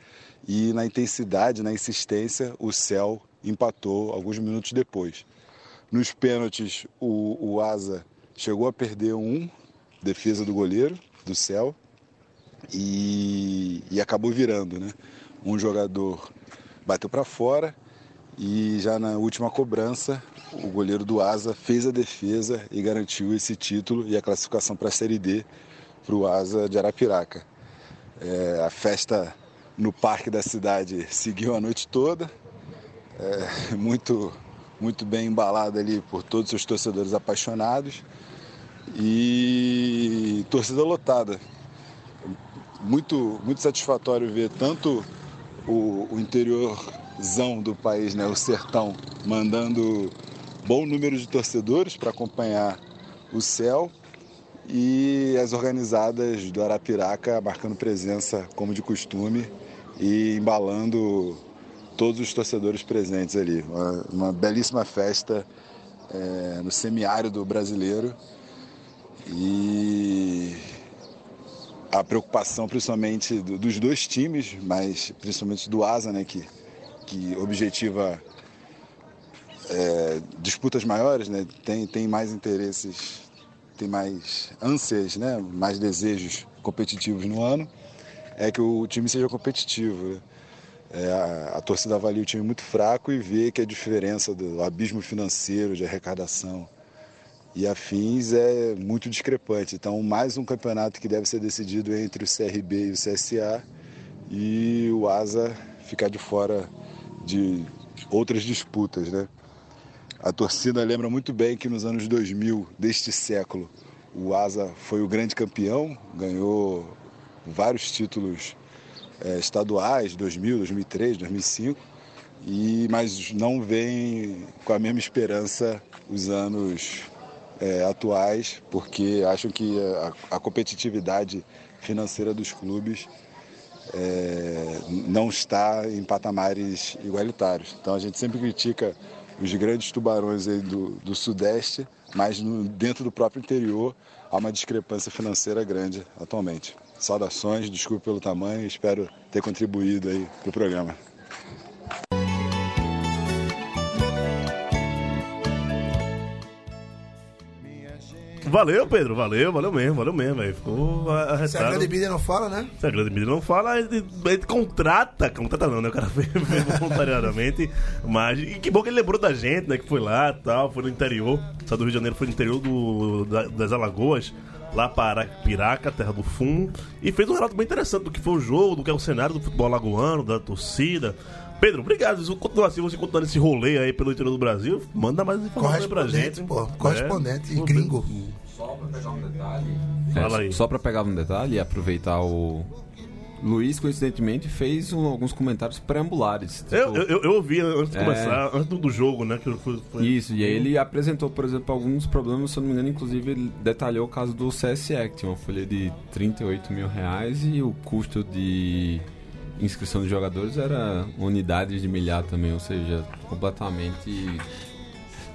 E na intensidade, na insistência, o Céu empatou alguns minutos depois. Nos pênaltis, o, o Asa chegou a perder um, defesa do goleiro, do Céu, e, e acabou virando, né? Um jogador bateu para fora e já na última cobrança o goleiro do Asa fez a defesa e garantiu esse título e a classificação para a Série D para o Asa de Arapiraca. É, a festa no parque da cidade seguiu a noite toda, é, muito, muito bem embalada ali por todos os torcedores apaixonados. E torcida lotada. Muito, muito satisfatório ver tanto o, o interiorzão do país, né, o sertão, mandando bom número de torcedores para acompanhar o céu e as organizadas do Arapiraca marcando presença como de costume e embalando todos os torcedores presentes ali. Uma, uma belíssima festa eh, no semiárido brasileiro e a preocupação principalmente do- dos dois times, mas principalmente do Asa, né, que, que objetiva é, disputas maiores, né, tem, tem mais interesses, tem mais ânsias, né, mais desejos competitivos no ano, é que o time seja competitivo. né. É, a, a torcida avalia o time muito fraco e vê que a diferença do abismo financeiro, de arrecadação, e afins é muito discrepante. Então, mais um campeonato que deve ser decidido entre o CRB e o CSA e o ASA ficar de fora de outras disputas, né? A torcida lembra muito bem que nos anos 2000 deste século o ASA foi o grande campeão, ganhou vários títulos eh, estaduais, 2000, 2003, 2005, e mas não vem com a mesma esperança os anos é, atuais, porque acham que a, a competitividade financeira dos clubes é, não está em patamares igualitários. Então a gente sempre critica os grandes tubarões do, do Sudeste, mas no- dentro do próprio interior há uma discrepância financeira grande atualmente. Saudações, desculpe pelo tamanho, espero ter contribuído aí para o programa. Valeu, Pedro, valeu, valeu mesmo, valeu mesmo, velho. Ficou Se a arretado. grande mídia não fala, né? Se a grande mídia não fala, ele, ele contrata, contrata não, né? O cara fez voluntariamente. Mas, e que bom que ele lembrou da gente, né? Que foi lá e tal, foi no interior. Saiu do Rio de Janeiro, foi no interior do, da- das Alagoas, lá para Piraca, terra do Fum. E fez um relato bem interessante do que foi o jogo, do que é o cenário do futebol alagoano, da torcida. Pedro, obrigado. Se assim, você continuar nesse rolê aí pelo interior do Brasil, manda mais informações pra gente. pô. Correspondente, É. gringo. Só pra pegar um detalhe. Fala aí. Só pra pegar um detalhe e aproveitar o. Luiz, coincidentemente, fez um- alguns comentários preambulares. tipo- Eu, eu, eu, ouvi antes de É. começar, antes do, do jogo, né? Que foi, foi- Isso, e aí ele apresentou, por exemplo, alguns problemas, se eu não me engano, inclusive ele detalhou o caso do CSE, que tinha uma folha de 38 mil reais e o custo de inscrição de jogadores era unidades de milhar também, ou seja, completamente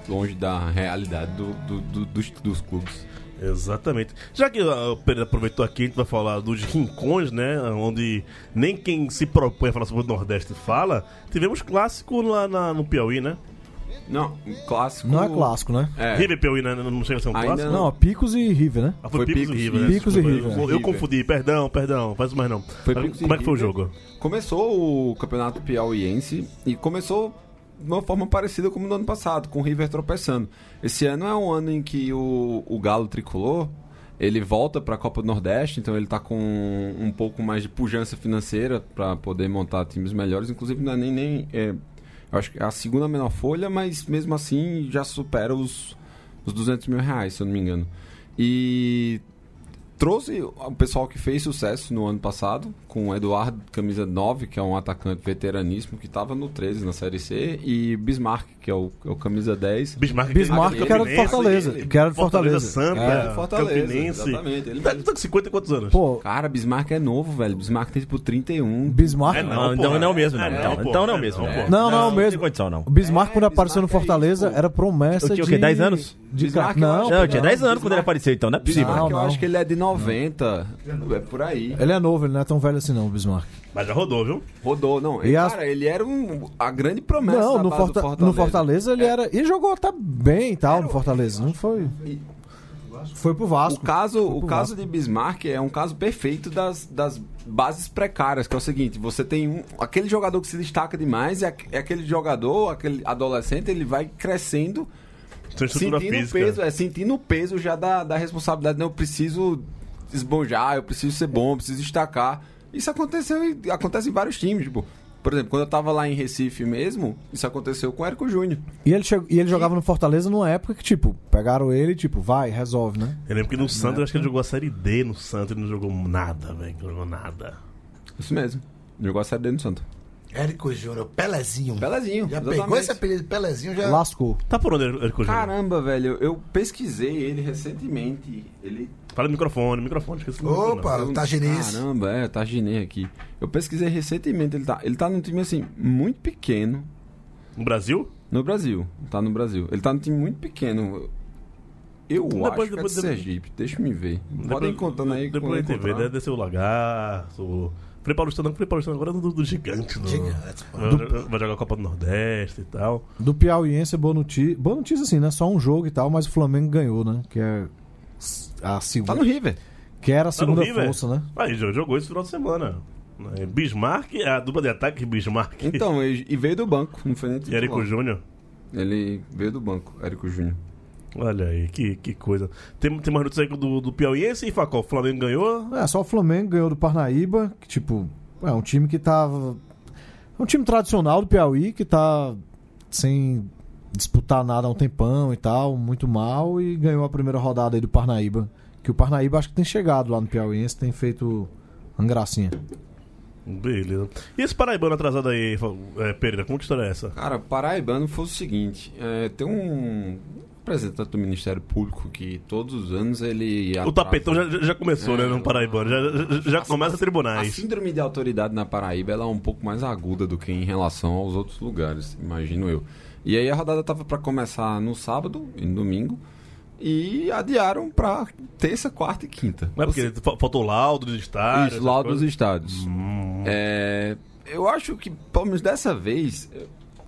longe da realidade do, do- do- dos, dos clubes. Exatamente. Já que ah, o Pedro aproveitou aqui, a gente vai falar dos rincões, né? Onde nem quem se propõe a falar sobre o Nordeste fala. Tivemos clássico lá na- no Piauí, né? Não, clássico. Não é clássico, né? É, River Piauí, né? Não chega a ser um Ainda clássico? Não, Picos e River, né? Ah, foi, Foi Picos, Picos e River, né? Picos e River. Eu, eu confundi, perdão, perdão, faz mais não. Foi Picos e Como é que foi o jogo? Começou o campeonato piauiense e começou de uma forma parecida como no ano passado, com o River tropeçando. Esse ano é um ano em que o, o Galo tricolor ele volta para a Copa do Nordeste, então ele está com um pouco mais de pujança financeira para poder montar times melhores. Inclusive, não é nem. nem é, acho que é a segunda menor folha, mas mesmo assim já supera os, os 200 mil reais, se eu não me engano. E trouxe o pessoal que fez sucesso no ano passado, com o Eduardo, camisa 9, que é um atacante veteraníssimo, que estava no 13 na Série C, e Bismarck, que é o, é o camisa 10. Bismarck, Bismarck, que era do Fortaleza. Que era do Fortaleza Fortaleza. Santa, É, Fortaleza, Campinense. exatamente, ele Tá, tá com 50 e quantos anos? Pô, Cara, Bismarck é novo, velho. Bismarck tem tipo 31. Bismarck. É Não, pô. então não é o mesmo, não. É Então, então não é o É mesmo. não, É. Não, não, Não tem mesmo. condição, não. O Bismarck, quando É, apareceu no é Fortaleza, era promessa Eu tinha o de... quê, 10 anos? De... Bismarck, não, Não, que tinha não, 10 anos quando ele apareceu, então não é possível. Não, eu não. acho que ele é de 90. É por aí. ele é novo, ele não é tão velho assim não, o Bismarck. Mas já rodou, viu? Rodou, não. E as- cara, ele era um, a grande promessa não, da no, base do Forta- Fortaleza. no Fortaleza ele era... E jogou até bem e tal no Fortaleza, não foi... Foi pro Vasco. O caso, Foi o caso Vasco. de Bismarck é um caso perfeito das, das bases precárias, que é o seguinte, você tem um, aquele jogador que se destaca demais, é, aqu- é aquele jogador, aquele adolescente, ele vai crescendo, estrutura sentindo o física. peso, é, sentindo o peso já da, da responsabilidade, não, eu preciso esbanjar, eu preciso ser bom, eu preciso destacar. Isso aconteceu e acontece em vários times, tipo, por exemplo, quando eu tava lá em Recife mesmo, isso aconteceu com o Érico Júnior. E ele, chegou- e ele jogava no Fortaleza numa época que, tipo, pegaram ele tipo, vai, resolve, né? Eu lembro que no Santos, eu acho que ele jogou a Série D no Santos, ele não jogou nada, velho. Não jogou nada. Isso mesmo. Jogou a Série D no Santo. Érico Júnior, Pelezinho. Belezinho. Já exatamente. pegou esse apelido de Pelezinho, já. Lascou. Tá por onde ele Júnior? Caramba, velho, eu pesquisei ele recentemente. Ele. Fala no microfone, microfone, esqueci Opa, o Taginês. Caramba, é, tá ginei aqui. Eu pesquisei recentemente, ele tá, ele tá num time assim, muito pequeno No Brasil? no Brasil. Tá no Brasil. Ele tá num time muito pequeno. Eu Depois- acho que é depois- de Sergipe. Deixa eu me ver. Podem contando aí Depois quando a gente vê, encontrar. deve descer o lagarto. Frei Paulistano, não, Frei Paulistano agora é do, do gigante. Do, Gigantes, pô. vai, vai jogar a Copa do Nordeste e tal. Do Piauiense é boa notícia. Boa notícia, assim, né? Só um jogo e tal, mas o Flamengo ganhou, né? Que é a Tá segunda. no River. Que era a Tá segunda River? força, né? Aí jo- jogou esse final de semana. É, Bismarck, a dupla de ataque Bismarck Então, e, veio do banco. Não foi nem e Érico. Júnior. Ele veio do banco, Érico Júnior. Olha aí, que, que coisa. Tem, tem mais notícias aí do, do Piauiense e Facol. O Flamengo ganhou. É, só o Flamengo ganhou do Parnaíba, que, tipo, é um time que tava. É um time tradicional do Piauí, que tá sem disputar nada há um tempão e tal, muito mal, e ganhou a primeira rodada aí do Parnaíba. Que o Parnaíba acho que tem chegado lá no Piauiense, tem feito uma gracinha. Beleza. E esse paraibano atrasado aí, é, Pereira, como que história é essa? Cara, paraibano foi o seguinte: é, tem um representante do Ministério Público que todos os anos ele. O tapetão já, já começou, É, né, no paraibano. Já, já, já começa A tribunais. síndrome de autoridade na Paraíba ela é um pouco mais aguda do que em relação aos outros lugares, imagino eu. E aí a rodada tava para começar no sábado e no domingo e adiaram para terça, quarta e quinta. Não é porque fa- faltou laudo dos estádios. Isso, laudo dos estádios. Hum. É, eu acho que, pelo menos dessa vez,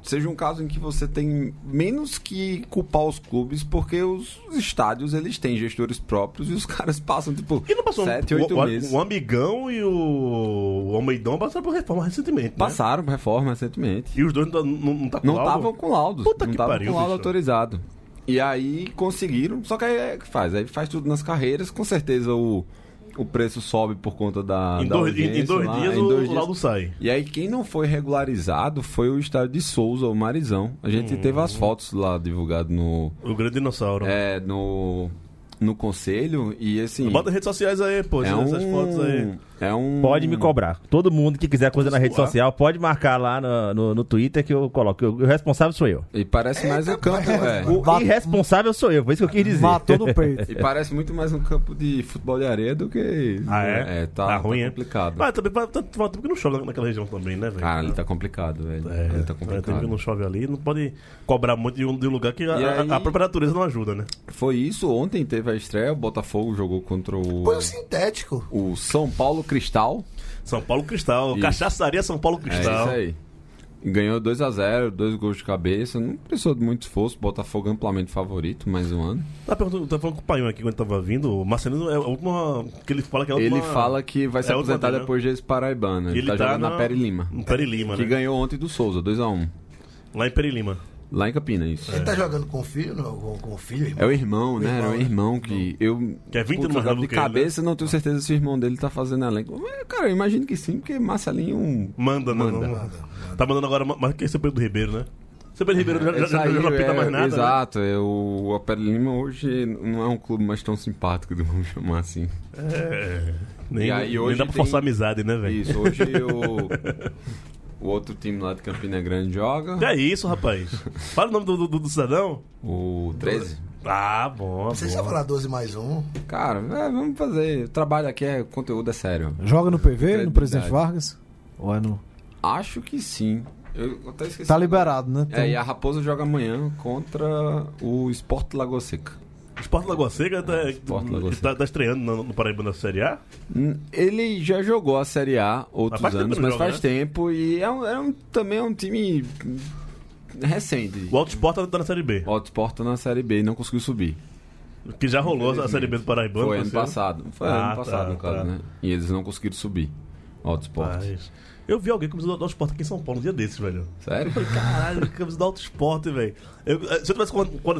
seja um caso em que você tem menos que culpar os clubes, porque os estádios eles têm gestores próprios e os caras passam tipo E não passou sete, o, oito o, meses. o Amigão e o, o Almeidão passaram por reforma recentemente. né? Passaram por reforma recentemente. E os dois não, não, não tá com Não laudo? estavam com laudos. Puta não estavam com laudo bicho. autorizado. E aí conseguiram. Só que aí é que faz. Aí faz tudo nas carreiras. Com certeza o, o preço sobe por conta da. Em da dois, em- dois lá, dias em o, dois o dias. laudo sai. E aí quem não foi regularizado foi o estádio de Souza, o Marizão. A gente Hum. teve as fotos lá divulgadas no. O grande dinossauro. É, no. No conselho. E assim. Bota redes sociais aí, pô, é essas um, fotos aí. É um. Pode me cobrar. Todo mundo que quiser coisa na rede social, pode marcar lá no, no, no Twitter que eu coloco. O responsável sou eu. E parece mais o campo. É. O Bat- irresponsável sou eu, foi isso que eu quis dizer. Matou no peito. E parece muito mais um campo de futebol de areia do que. Ah, é? É, tá, Tá ruim, é? complicado. Mas também tempo que não chove naquela região também, né, velho? Cara, ali tá complicado, velho. É, ali tá faz tempo que complicado. não chove ali. Não pode cobrar muito de um, de um lugar que a, a- aí- a própria natureza não ajuda, né? Foi isso, ontem teve a estreia, o Botafogo jogou contra o. Põe o sintético. O São Paulo Cristal. São Paulo Cristal. Isso. Cachaçaria São Paulo É Cristal. isso aí. Ganhou 2 a 0 dois gols de cabeça. Não precisou de muito esforço. Botafogo amplamente favorito, mais um ano. Tá perguntando, tá falando com o Paião aqui quando tava vindo. O Marcelino é a última. que ele fala que é a última. Ele fala que vai se é última aposentar né? depois de Paraibana. Ele, Ele tá, tá jogando na, na- Peri Lima. No Peri Lima, Que né? ganhou ontem do Souza, 2 a 1 Lá em Peri Lima. Lá em Campinas, isso. Ele tá jogando com o filho, não? Com, com o filho, irmão? É o irmão, né? Era o né? irmão que eu. Que é 20 Putz, mais agora novo de que ele, né? cabeça, não tenho certeza se o irmão dele tá fazendo elenco. Mas, cara, eu imagino que sim, porque Marcelinho. Manda, né? Manda. Não- Tá mandando agora mais que esse Pedro Ribeiro, né? Esse Pedro Ribeiro já, já, já, Saiu, já não pinta é, mais nada. né? Exato, é, o Apelo Lima hoje não é um clube mais tão simpático, vamos chamar assim. É. Nem, E aí nem hoje dá pra tem- forçar amizade, né, velho? Isso, hoje o, o outro time lá de Campina Grande joga. Que é isso, rapaz? Fala o nome do, do, do cidadão. O 13. Ah, bom. Você já falar 12 mais 1? Cara, é, vamos fazer. O trabalho aqui é conteúdo, é sério. Joga no PV, no. Presidente Vargas? Ou é no. Acho que sim. Eu até esqueci. Tá liberado, né? É, e a Raposa joga amanhã contra o Sport Lagoa Seca. Sport Lagoa Seca tá, Sport Lagoa tá, tá estreando no, no Paraíba na Série A? Hum, Ele já jogou a Série A outros Mas anos, mas joga, faz né? tempo e é, um, é um- também é um time recente. O Alto Sport tá na Série B. O Alto Sport tá na Série B e não conseguiu subir. Que já rolou a Série B do Paraibano. Foi ano parceiro. passado. Foi Ah, ano passado, tá, no caso, tá. né? E eles não conseguiram subir. O Alto Sport. Mas Eu vi alguém com camisa do Alto Sport aqui em São Paulo um dia desses, velho. Sério? Eu falei, caralho, camisa do Alto Sport, velho. Eu- eh, Se eu tivesse quando, quando,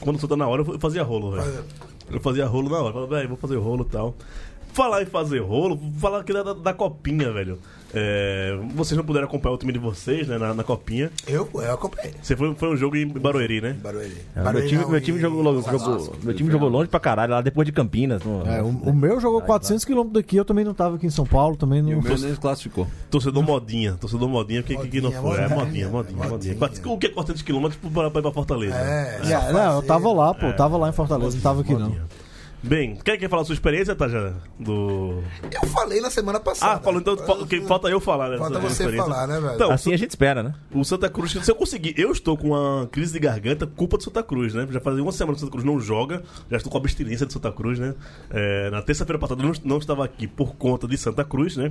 quando eu na hora, eu fazia rolo, velho. Eu fazia rolo na hora. Eu falava, velho, vou fazer rolo e tal. Falar em fazer rolo, falar aqui da, da, da copinha, velho. É, vocês não puderam acompanhar o time de vocês, né, na, na copinha. Eu, eu acompanhei. Você foi, foi um jogo em Barueri, né? Barueri. É, meu time, meu time jogou, Osasco. jogou- meu time jogou longe pra caralho, lá depois de Campinas. no- É, o, o meu jogou 400 km daqui, eu também não tava aqui em São Paulo, também E não. o meu nem classificou. Torcedor modinha, torcedor modinha, que, que, que não Modinha, foi? É modinha, modinha, modinha, modinha. modinha. O que é 400 km pra, pra ir pra Fortaleza? É, É, só não, eu tava lá, pô, É. tava lá em Fortaleza, não tava aqui não. Bem, quem quer falar a sua experiência, Taja? Do. Eu falei na semana passada. Ah, falou, então fa- que falta eu falar, né? Falta você experiência. falar, né, velho? Então, Assim a gente espera, né? O Santa Cruz, se eu conseguir, eu estou com uma crise de garganta, culpa do Santa Cruz, né? Já faz uma semana que o Santa Cruz não joga, já estou com abstinência do Santa Cruz, né? É, na terça-feira passada eu não, não estava aqui por conta de Santa Cruz, né?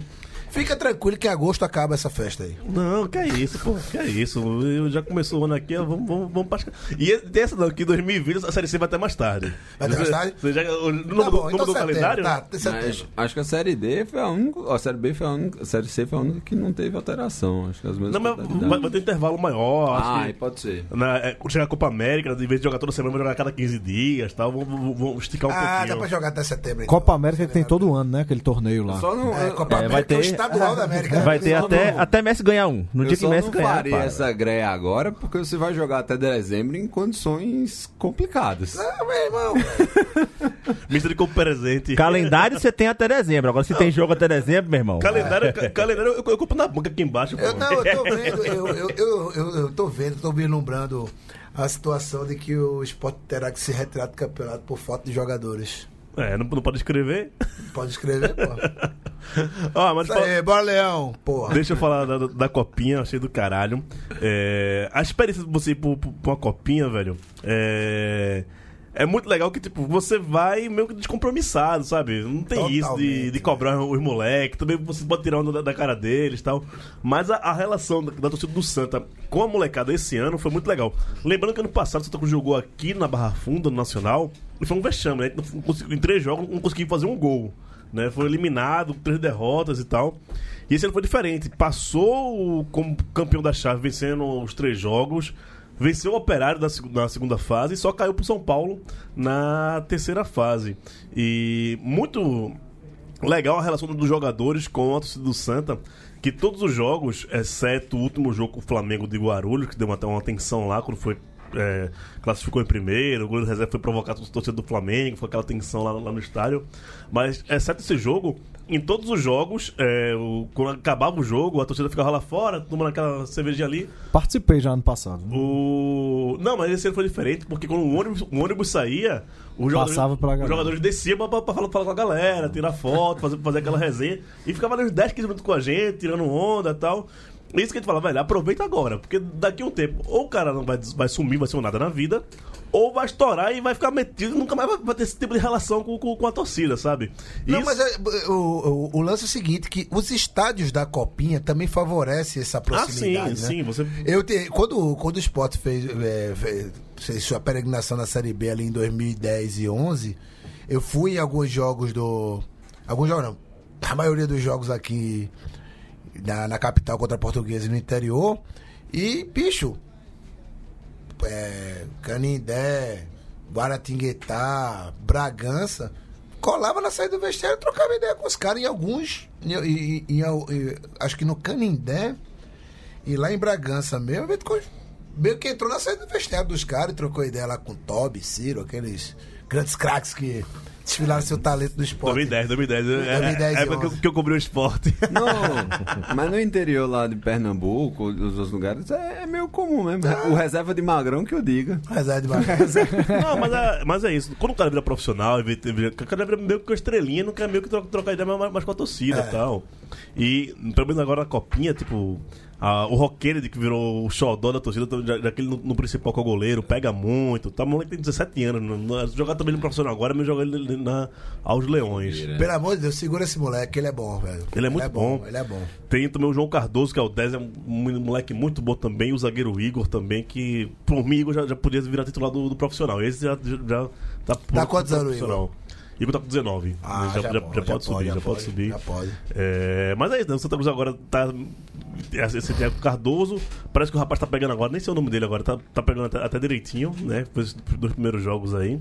Fica tranquilo que em agosto acaba essa festa aí. Não, que é isso, pô, que é isso. Eu já começou o ano aqui, ó, vamos, vamos, vamos pra... E tem essa não, que em 2020 a Série C vai até mais tarde. Vai até mais tarde? Você já, não Tá mudou, bom, não então calendário? Tá, tem setembro. Mas acho que a série D foi a única. A série B foi a única. A série C foi a única que não teve alteração. Acho que as mesmas. Não, mas vai, vai ter intervalo maior, acho Ah, que- pode ser. Na, é, quando chegar a Copa América, em vez de jogar toda semana, vai jogar a cada 15 dias tal. Vamos, vamos- vamos esticar um Ah, dá pouquinho. pra jogar até setembro. então. Copa América que tem todo ano, né? Aquele torneio lá. Só não. É, Copa É, vai América é o ter- estadual da América. Vai ter até, não- até Messi ganhar um. No eu dia que Messi não ganhar. faria para. essa greia agora porque você vai jogar até dezembro em condições complicadas. Ah, meu irmão. Mista de como presente. Calendário você tem até dezembro. Agora se tem jogo até dezembro, meu irmão. Calendário, ca- calendário eu, eu compro na banca aqui embaixo. Eu, não, eu tô vendo, eu, eu, eu, eu, eu tô vendo, tô vislumbrando a situação de que o esporte terá que se retirar do campeonato por falta de jogadores. É, não, não pode escrever. Pode escrever, pô. Ó, mas fala- aí, bora, Leão, porra. deixa eu falar da, da copinha, achei do caralho. É, a experiência de você ir pra uma copinha, velho, é, é muito legal que, tipo, você vai meio que descompromissado, sabe? Não tem isso de, Totalmente, de cobrar os moleques, também você pode tirar onda da, da cara deles e tal. Mas a, a relação da, da torcida do Santa com a molecada esse ano foi muito legal. Lembrando que ano passado o Santa Cruz jogou aqui na Barra Funda, no Nacional, e foi um vexame, né? Conseguiu- Em três jogos não conseguiu fazer um gol. Né? Foi eliminado, três derrotas e tal. E esse ano foi diferente. Passou como campeão da chave, vencendo os três jogos. Venceu o Operário na, na segunda fase e só caiu pro São Paulo na terceira fase. E muito legal a relação dos jogadores com a torcida do Santa, que todos os jogos, exceto o último jogo com o Flamengo de Guarulhos, que deu até uma tensão lá quando foi. É, classificou em primeiro, o goleiro reserva foi provocar a torcida do Flamengo, foi aquela tensão lá, lá no estádio. Mas, exceto esse jogo, em todos os jogos, é, o- quando acabava o jogo, a torcida ficava lá fora, tomando aquela cervejinha ali. Participei já ano passado. O... Não, mas esse ano foi diferente, porque quando o ônibus, o ônibus saía, os jogadores, pela os jogadores desciam pra, pra, pra falar, falar com a galera, tirar foto, fazer, fazer aquela resenha. E ficava ali uns 10, 15 minutos com a gente, tirando onda e tal. Isso que a gente fala, velho, aproveita agora, porque daqui a um tempo, ou o cara não vai, vai sumir, vai ser um nada na vida, ou vai estourar e vai ficar metido nunca mais vai, ter esse tipo de relação com, com, com a torcida, sabe? Não, Isso- mas é, o, o, o lance é o seguinte, que os estádios da Copinha também favorecem essa Ah, proximidade, sim, né? sim, você. Eu te, quando, quando o Sport fez, é, fez sua peregrinação na Série B ali em 2010 e 11, eu fui em alguns jogos do... Alguns jogos não. A maioria dos jogos aqui na, na capital contra a Portuguesa e no interior. E, bicho, é, Canindé, Guaratinguetá, Bragança, colava na saída do vestiário e trocava ideia com os caras em alguns. Em- acho que no Canindé e lá em Bragança mesmo, meio que entrou na saída do vestiário dos caras e trocou ideia lá com Toby, Ciro, aqueles grandes craques que desfilaram seu talento no esporte. 2010, 2010. É, 2010 é, é época que, 11. eu- que eu cobri o esporte. Não, mas no interior lá de Pernambuco, os outros lugares, é, é meio comum mesmo. O reserva de magrão que eu diga. É de Bragança. Não, mas é, mas é isso. Quando o cara vira profissional, o cara vira meio que uma estrelinha, não quer meio que trocar, trocar ideia mais, mais com a torcida É. e tal. E, pelo menos agora na copinha, tipo, a- o roqueiro de que virou o xodó da torcida, já, já que ele no, no principal com o goleiro, pega muito. Tá, o moleque tem 17 anos. Não, não- jogar também no profissional agora, mas jogar ele na, aos leões. Pelo amor de Deus, segura esse moleque, ele é bom, velho. Ele é muito bom. Ele é bom. Tem também o João Cardoso, que é o 10, é um moleque muito bom também. O zagueiro Igor também, que por mim Igor já, já podia virar titular do, do profissional. Esse já, já, tá Tá quantos anos, profissional. Igor tá com 19. Ah, já, já já- pode, já pode subir, já, pode pode, subir. já pode. É, mas é isso, né? O Santa Cruz agora tá. Esse Thiago Cardoso, parece que o rapaz tá pegando agora, nem sei o nome dele agora, tá, tá pegando até, até direitinho, né? Fez os dois primeiros jogos aí.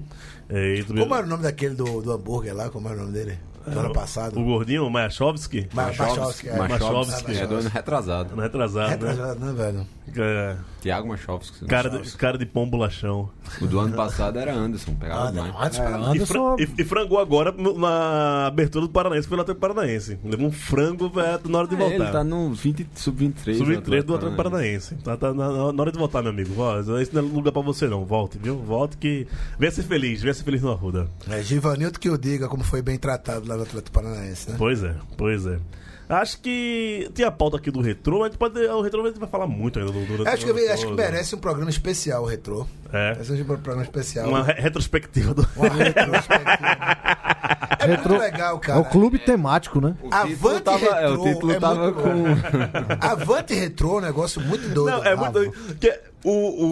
É, Como era o nome daquele do, do hambúrguer lá? Como era o nome dele? Do ano passado. O gordinho, o Machowski. Ma- Machowski, é. É do ano retrasado. Ano retrasado, né? Retrasado, né, velho? É, Tiago Machovski. cara, de, cara de pombo lachão. O do ano passado era Anderson, pegava Ah, não, antes É, E, Anderson, fra- e- e frangou agora no- na abertura do Paranaense pelo Atlético Paranaense. Levou um frango velho, na hora de É, voltar. ele tá no 20, sub-23. Sub-23 do Atlético Paranaense. Tá, tá na, na hora de voltar, meu amigo. Ó, esse não é lugar pra você, não. Volte, viu? Volte que. Venha ser feliz, venha ser feliz no Arruda. É, Givanildo que eu diga como foi bem tratado lá no Atlético Paranaense, né? Pois é, pois é. Acho que tem a pauta aqui do retrô, mas a gente pode. O retrô a gente vai falar muito ainda do, do Acho que, do- acho que merece um programa especial, o Retrô. É. Merece um programa especial. Uma re- retrospectiva do. Uma retrospectiva. É Retrô- muito legal, cara. é o clube temático, né? O título Avante tava, é, o Retrô título é tava com. Avante Retrô é um negócio muito doido. Não, é muito. doido. Que o,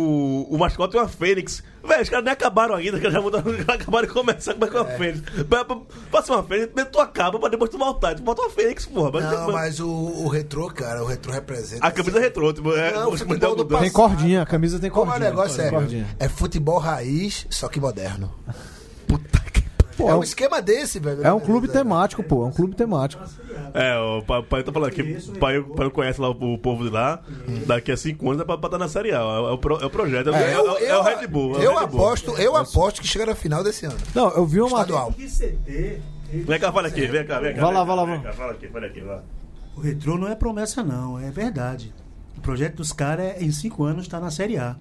o, o mascote é uma fênix. Velho, os caras nem acabaram ainda, que já mudaram, já acabaram de começar com a fênix. Pra- pra- Passa uma fênix, primeiro tu acaba pra depois tu voltar. Tu bota uma fênix, porra. Mas, Não, mas o, o Retrô, cara, o Retrô representa... A camisa é retrô, tipo, é. Não, futebol do. Tem cordinha, a camisa tem Como é o cordinha. negócio é, Cordinha. é futebol raiz, só que moderno. Puta que Pô, é é um um- esquema desse, velho. É um clube temático, pô. É um clube temático. É, o pai, tá falando que o pai, pai conhece lá o, povo de lá. Daqui a cinco anos é pra estar na Série A. É, o, é o projeto, é, o- é, o- é o Red Bull. é o eu Red Bull. aposto, eu aposto que chega na final desse ano. Não, eu vi uma. Estadual. Vem cá, fala aqui, vem cá, vem cá. Vai lá, vem cá, vai lá, vem vai. cá, Fala aqui, fala aqui, vai. O retrô não é promessa, não, é verdade. O projeto dos caras é em cinco anos estar na Série A.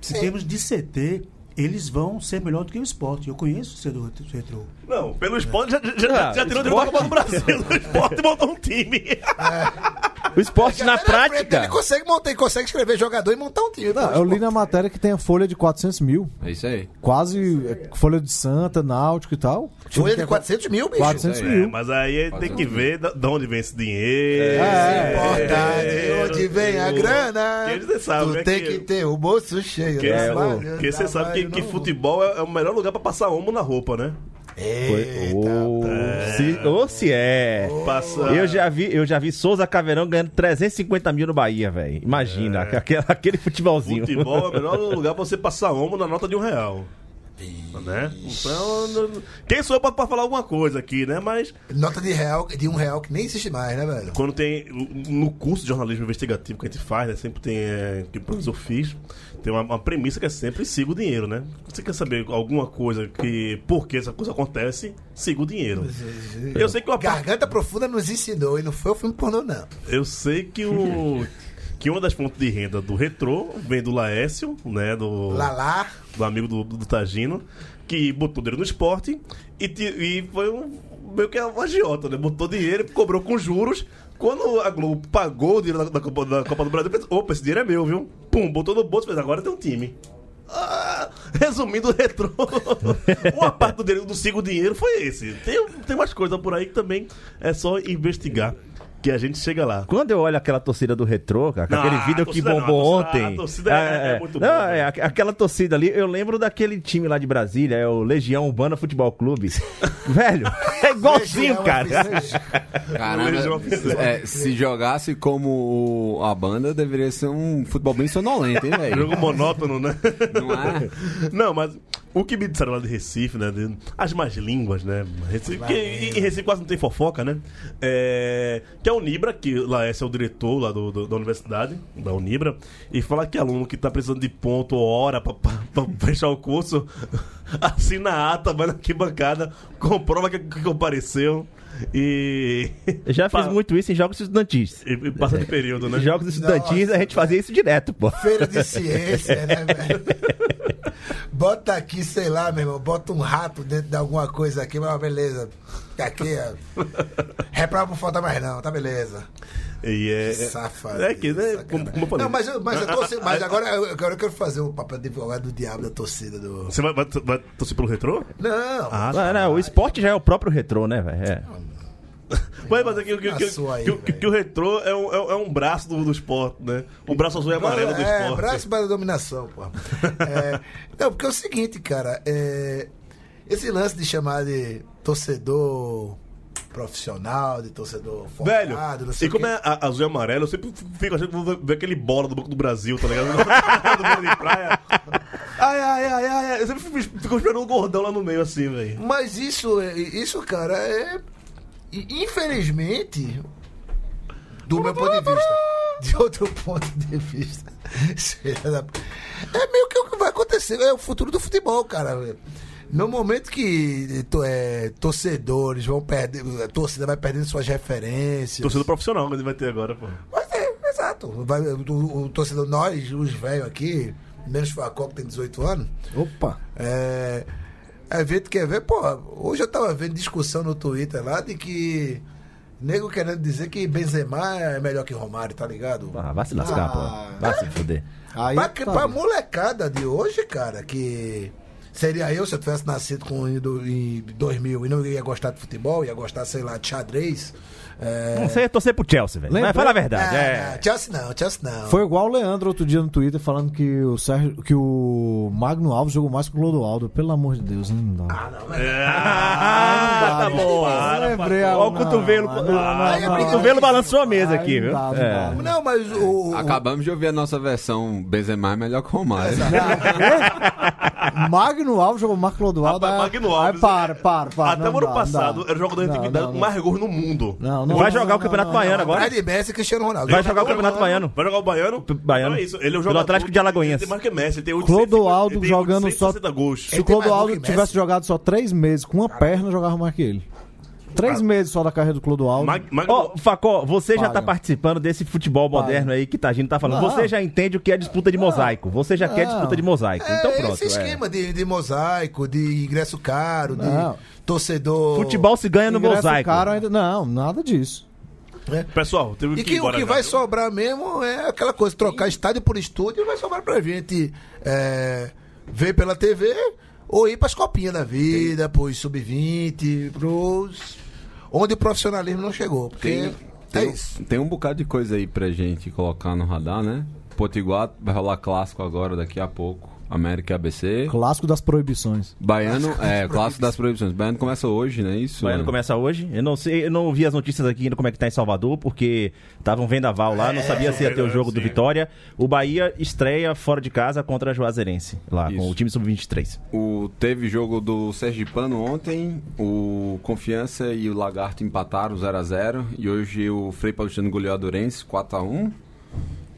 Se temos de CT, eles vão ser melhor do que o esporte. Eu conheço o cedo retrô. Não, pelo esporte já, já, já, Ah, já tirou de volta para o Brasil. O esporte montou um time. O esporte na frente, prática. Ele consegue, montar, ele consegue escrever jogador e montar um time. Não, eu li na matéria que tem a folha de 400 mil. É isso aí. Quase é, folha de Santa, Náutico e tal. Folha é de 400 mil, bicho. 400 É, mil. mas aí tem que ver de onde vem esse dinheiro. É. Importante, onde vem a grana. Que eles sabem, tu né, tem que- que ter o bolso cheio. Porque você sabe que, futebol é, é o melhor lugar pra passar homo na roupa, né? Eita, Ou se, ou se é. Passa. Eu já vi, eu já vi Souza Caveirão ganhando 350 mil no Bahia, velho. Imagina, aquele, aquele futebolzinho. Futebol é o melhor lugar pra você passar homo na nota de um real. Né? Então, quem sou eu pra, pra falar alguma coisa aqui, né? Mas Nota de real, de um real que nem existe mais, né, velho? quando tem. No curso de jornalismo investigativo que a gente faz, né? Sempre tem. É, que o professor fiz, tem uma, uma premissa que é sempre siga o dinheiro, né? Você quer saber alguma coisa que. Por que essa coisa acontece? Siga o dinheiro. Eu sei que uma parte- Garganta Profunda nos ensinou e não foi o filme pornô, não. Eu sei que o. Que uma das fontes de renda do Retrô vem do Laércio, né? Do, Lalá. do amigo do, do Tagino, que botou dinheiro no esporte e, e foi um, meio que um agiota, né? Botou dinheiro cobrou com juros. Quando a Globo pagou o dinheiro da, da Copa, da Copa do Brasil, pensou, opa, esse dinheiro é meu, viu? Pum, botou no bolso e fez, agora tem um time. Ah, resumindo o retrô, uma parte do do Sigo Dinheiro foi esse. Tem, tem umas coisas por aí que também é só investigar que a gente chega lá. Quando eu olho aquela torcida do retrô, cara, com Não, aquele vídeo que não, bombou a torcida- ontem. a torcida é- é muito não, boa, é, aqu- aquela torcida ali, eu lembro daquele time lá de Brasília, é o Legião Urbana Futebol Clube. Velho, é igualzinho, Legião, cara. Caramba, oficial. é, se jogasse como a banda, deveria ser um futebol bem sonolento, hein, velho? Jogo monótono, né? Não é? Não, mas o que me disseram lá de Recife, né? de- as más línguas, né? Recife, que em Recife quase não tem fofoca, né? É, que é o Nibra, que lá esse é o diretor lá do, do- da universidade, da Unibra, e fala que aluno que tá precisando de ponto ou hora pra, pra- pra fechar o curso, assina a ata, vai na arquibancada, comprova que, que compareceu e. Eu já fiz Pa- muito isso em jogos estudantis. E, e passa de período, né? Em jogos estudantis a gente fazia isso direto, pô. Feira de ciência, né, velho? Bota aqui, sei lá, meu irmão, bota um rato dentro de alguma coisa aqui, mas beleza. Aqui, ó. Reprova não falta mais não, tá beleza. E é, Que safado. É que, né? Como, como eu falei. Não, mas, eu- mas, eu a- mas agora, eu- agora eu quero fazer o papel de advogado do diabo da torcida do. Você vai, vai, vai torcer pelo retrô? Não, Ah, Não, não, o esporte já é o próprio retrô, né, velho? É. Mas, mas é que, que, que, que, velho. o retrô é um, é um- é um braço do, do esporte, né? Um braço azul e amarelo do é, esporte. braço para a dominação, pô. É, não, porque é o seguinte, cara, é, esse lance de chamar de torcedor profissional, de torcedor Velho, focado, não sei e o como é a- azul e amarelo, eu sempre fico achando que vou ver aquele bola do Banco do Brasil, tá ligado? do vôlei de praia. Ai, ai, ai, ai, ai. Eu sempre fico, fico esperando um gordão lá no meio assim, velho. Mas isso, é- isso, cara, é. E, Infelizmente, do meu ponto de vista, de outro ponto de vista, é meio que o que vai acontecer, é o futuro do futebol, cara. No momento que to- é, torcedores vão perder, a torcida vai perdendo suas referências. Torcedor profissional que ele vai ter agora, pô. Mas é, exato. Vai, o, o torcedor, nós, os velhos aqui, menos Facó que tem 18 anos, Opa. é, a gente quer ver, pô, hoje eu tava vendo discussão no Twitter lá de que nego querendo dizer que Benzema é melhor que Romário, tá ligado? Ah, vai se lascar, Ah. pô. Vai se fuder. Aí, pra, tá pra molecada de hoje, cara, que seria eu se eu tivesse nascido com, em 2000 e não ia gostar de futebol, ia gostar, sei lá, de xadrez. É... Você ia torcer pro Chelsea, velho. Mas fala a verdade. Ah, é. não, Chelsea não, Chelsea não. Foi igual o Leandro outro dia no Twitter falando que o Sérgio, que o Magno Alves jogou mais que o Clodoaldo. Pelo amor de Deus, não dá. Ah, não, mas... Ah, tá bom. Olha o não, cotovelo. não, não, não, O briga- cotovelo balançou a mesa aqui, não viu? não É. Não, mas o. Acabamos de ouvir a nossa versão Benzema é melhor que o Romário. Magno Alves jogou mais que o Clodoaldo. Magno Alves. Para, para, para. Até não o ano passado não era o jogador de Não, atividade não, com não. mais gols no mundo. Não, não, Vai não, jogar não, o Campeonato não, não, Baiano não. agora? Messi e Cristiano Ronaldo. Vai jogar o Campeonato Baiano. Vai jogar o Baiano? Baiano. Então é isso. Ele é o jogador Atlético de Alagoinhas. Ele tem mais que Messi. Ele tem Clodoaldo 860 jogando só- 860 gols. Se o Clodoaldo tivesse jogado só três meses com uma perna, jogava mais que ele. Três meses só da carreira do Clodoaldo. Mag- Mag- Ó, Facó, você já Paga. tá participando desse futebol Paga. moderno aí que Tagino tá falando. Não. Você já entende o que é disputa de mosaico. Você já quer Não. disputa de mosaico. Então É, pronto. esse é. esquema de, de mosaico, de ingresso caro, Não. de torcedor. Futebol se ganha no Ingresso mosaico. caro ainda... Não, nada disso. né? Pessoal, teve E que, que ir o embora que já, vai sobrar mesmo é aquela coisa, trocar estádio por estúdio, vai sobrar pra gente é, ver pela TV ou ir pras copinhas da vida, pros sub-20, pros. Onde o profissionalismo não chegou. Porque Tem, é tem, isso. tem um bocado de coisa aí pra gente colocar no radar, né? Potiguar vai rolar clássico agora, daqui a pouco. América e ABC. Clássico das proibições. Baiano, é, clássico das proibições. Baiano começa hoje, né? Isso. O Baiano né? começa hoje. Eu não sei, eu não vi as notícias aqui ainda como é que tá em Salvador, porque tava um vendaval lá, não sabia se ia ter o jogo do sim. Vitória. O Bahia estreia fora de casa contra a Juazeirense, lá, com Isso. o time sub-23. O, teve jogo do Sergipano ontem, o Confiança e o Lagarto empataram 0x0 e hoje o Frei Paulistano goleou a Durense 4x1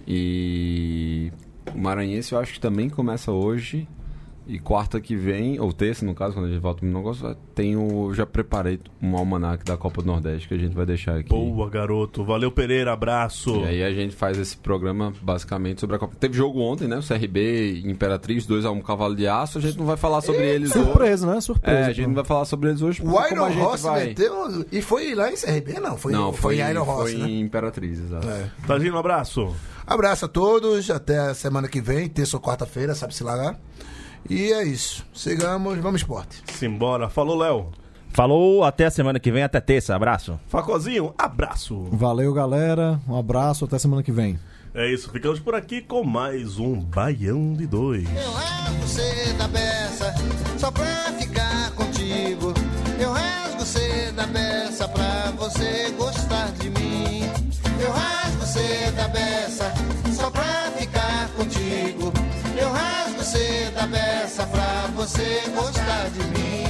e o Maranhense eu acho que também começa hoje e quarta que vem, ou terça no caso, quando a gente volta no negócio, tem o, já preparei um almanac da Copa do Nordeste que a gente vai deixar aqui. Boa, garoto. Valeu, Pereira. Abraço. E aí a gente faz esse programa basicamente sobre a Copa. Teve jogo ontem, né? O CRB e Imperatriz, 2x1 Cavalo de Aço. A gente não vai falar sobre eles hoje. Surpresa, né? Surpresa. É, a gente não vai falar sobre eles hoje O Iron Ross vai... meteu. E foi lá em CRB, não? Foi, Não, foi, em Iron Ross, foi né? em Imperatriz, exato. Tadinho, um abraço. Abraço a todos, até a semana que vem, terça ou quarta-feira, sabe se lá. E é isso. Sigamos, vamos esporte. Simbora. Falou, Léo. Falou, até a semana que vem, até terça. Abraço. Facozinho, abraço. Valeu, galera. Um abraço, até semana que vem. É isso, ficamos por aqui com mais um Baião de Dois. Eu rasgo você da beça só pra ficar contigo. Eu rasgo você da beça pra você gostar A beça pra você gostar de mim.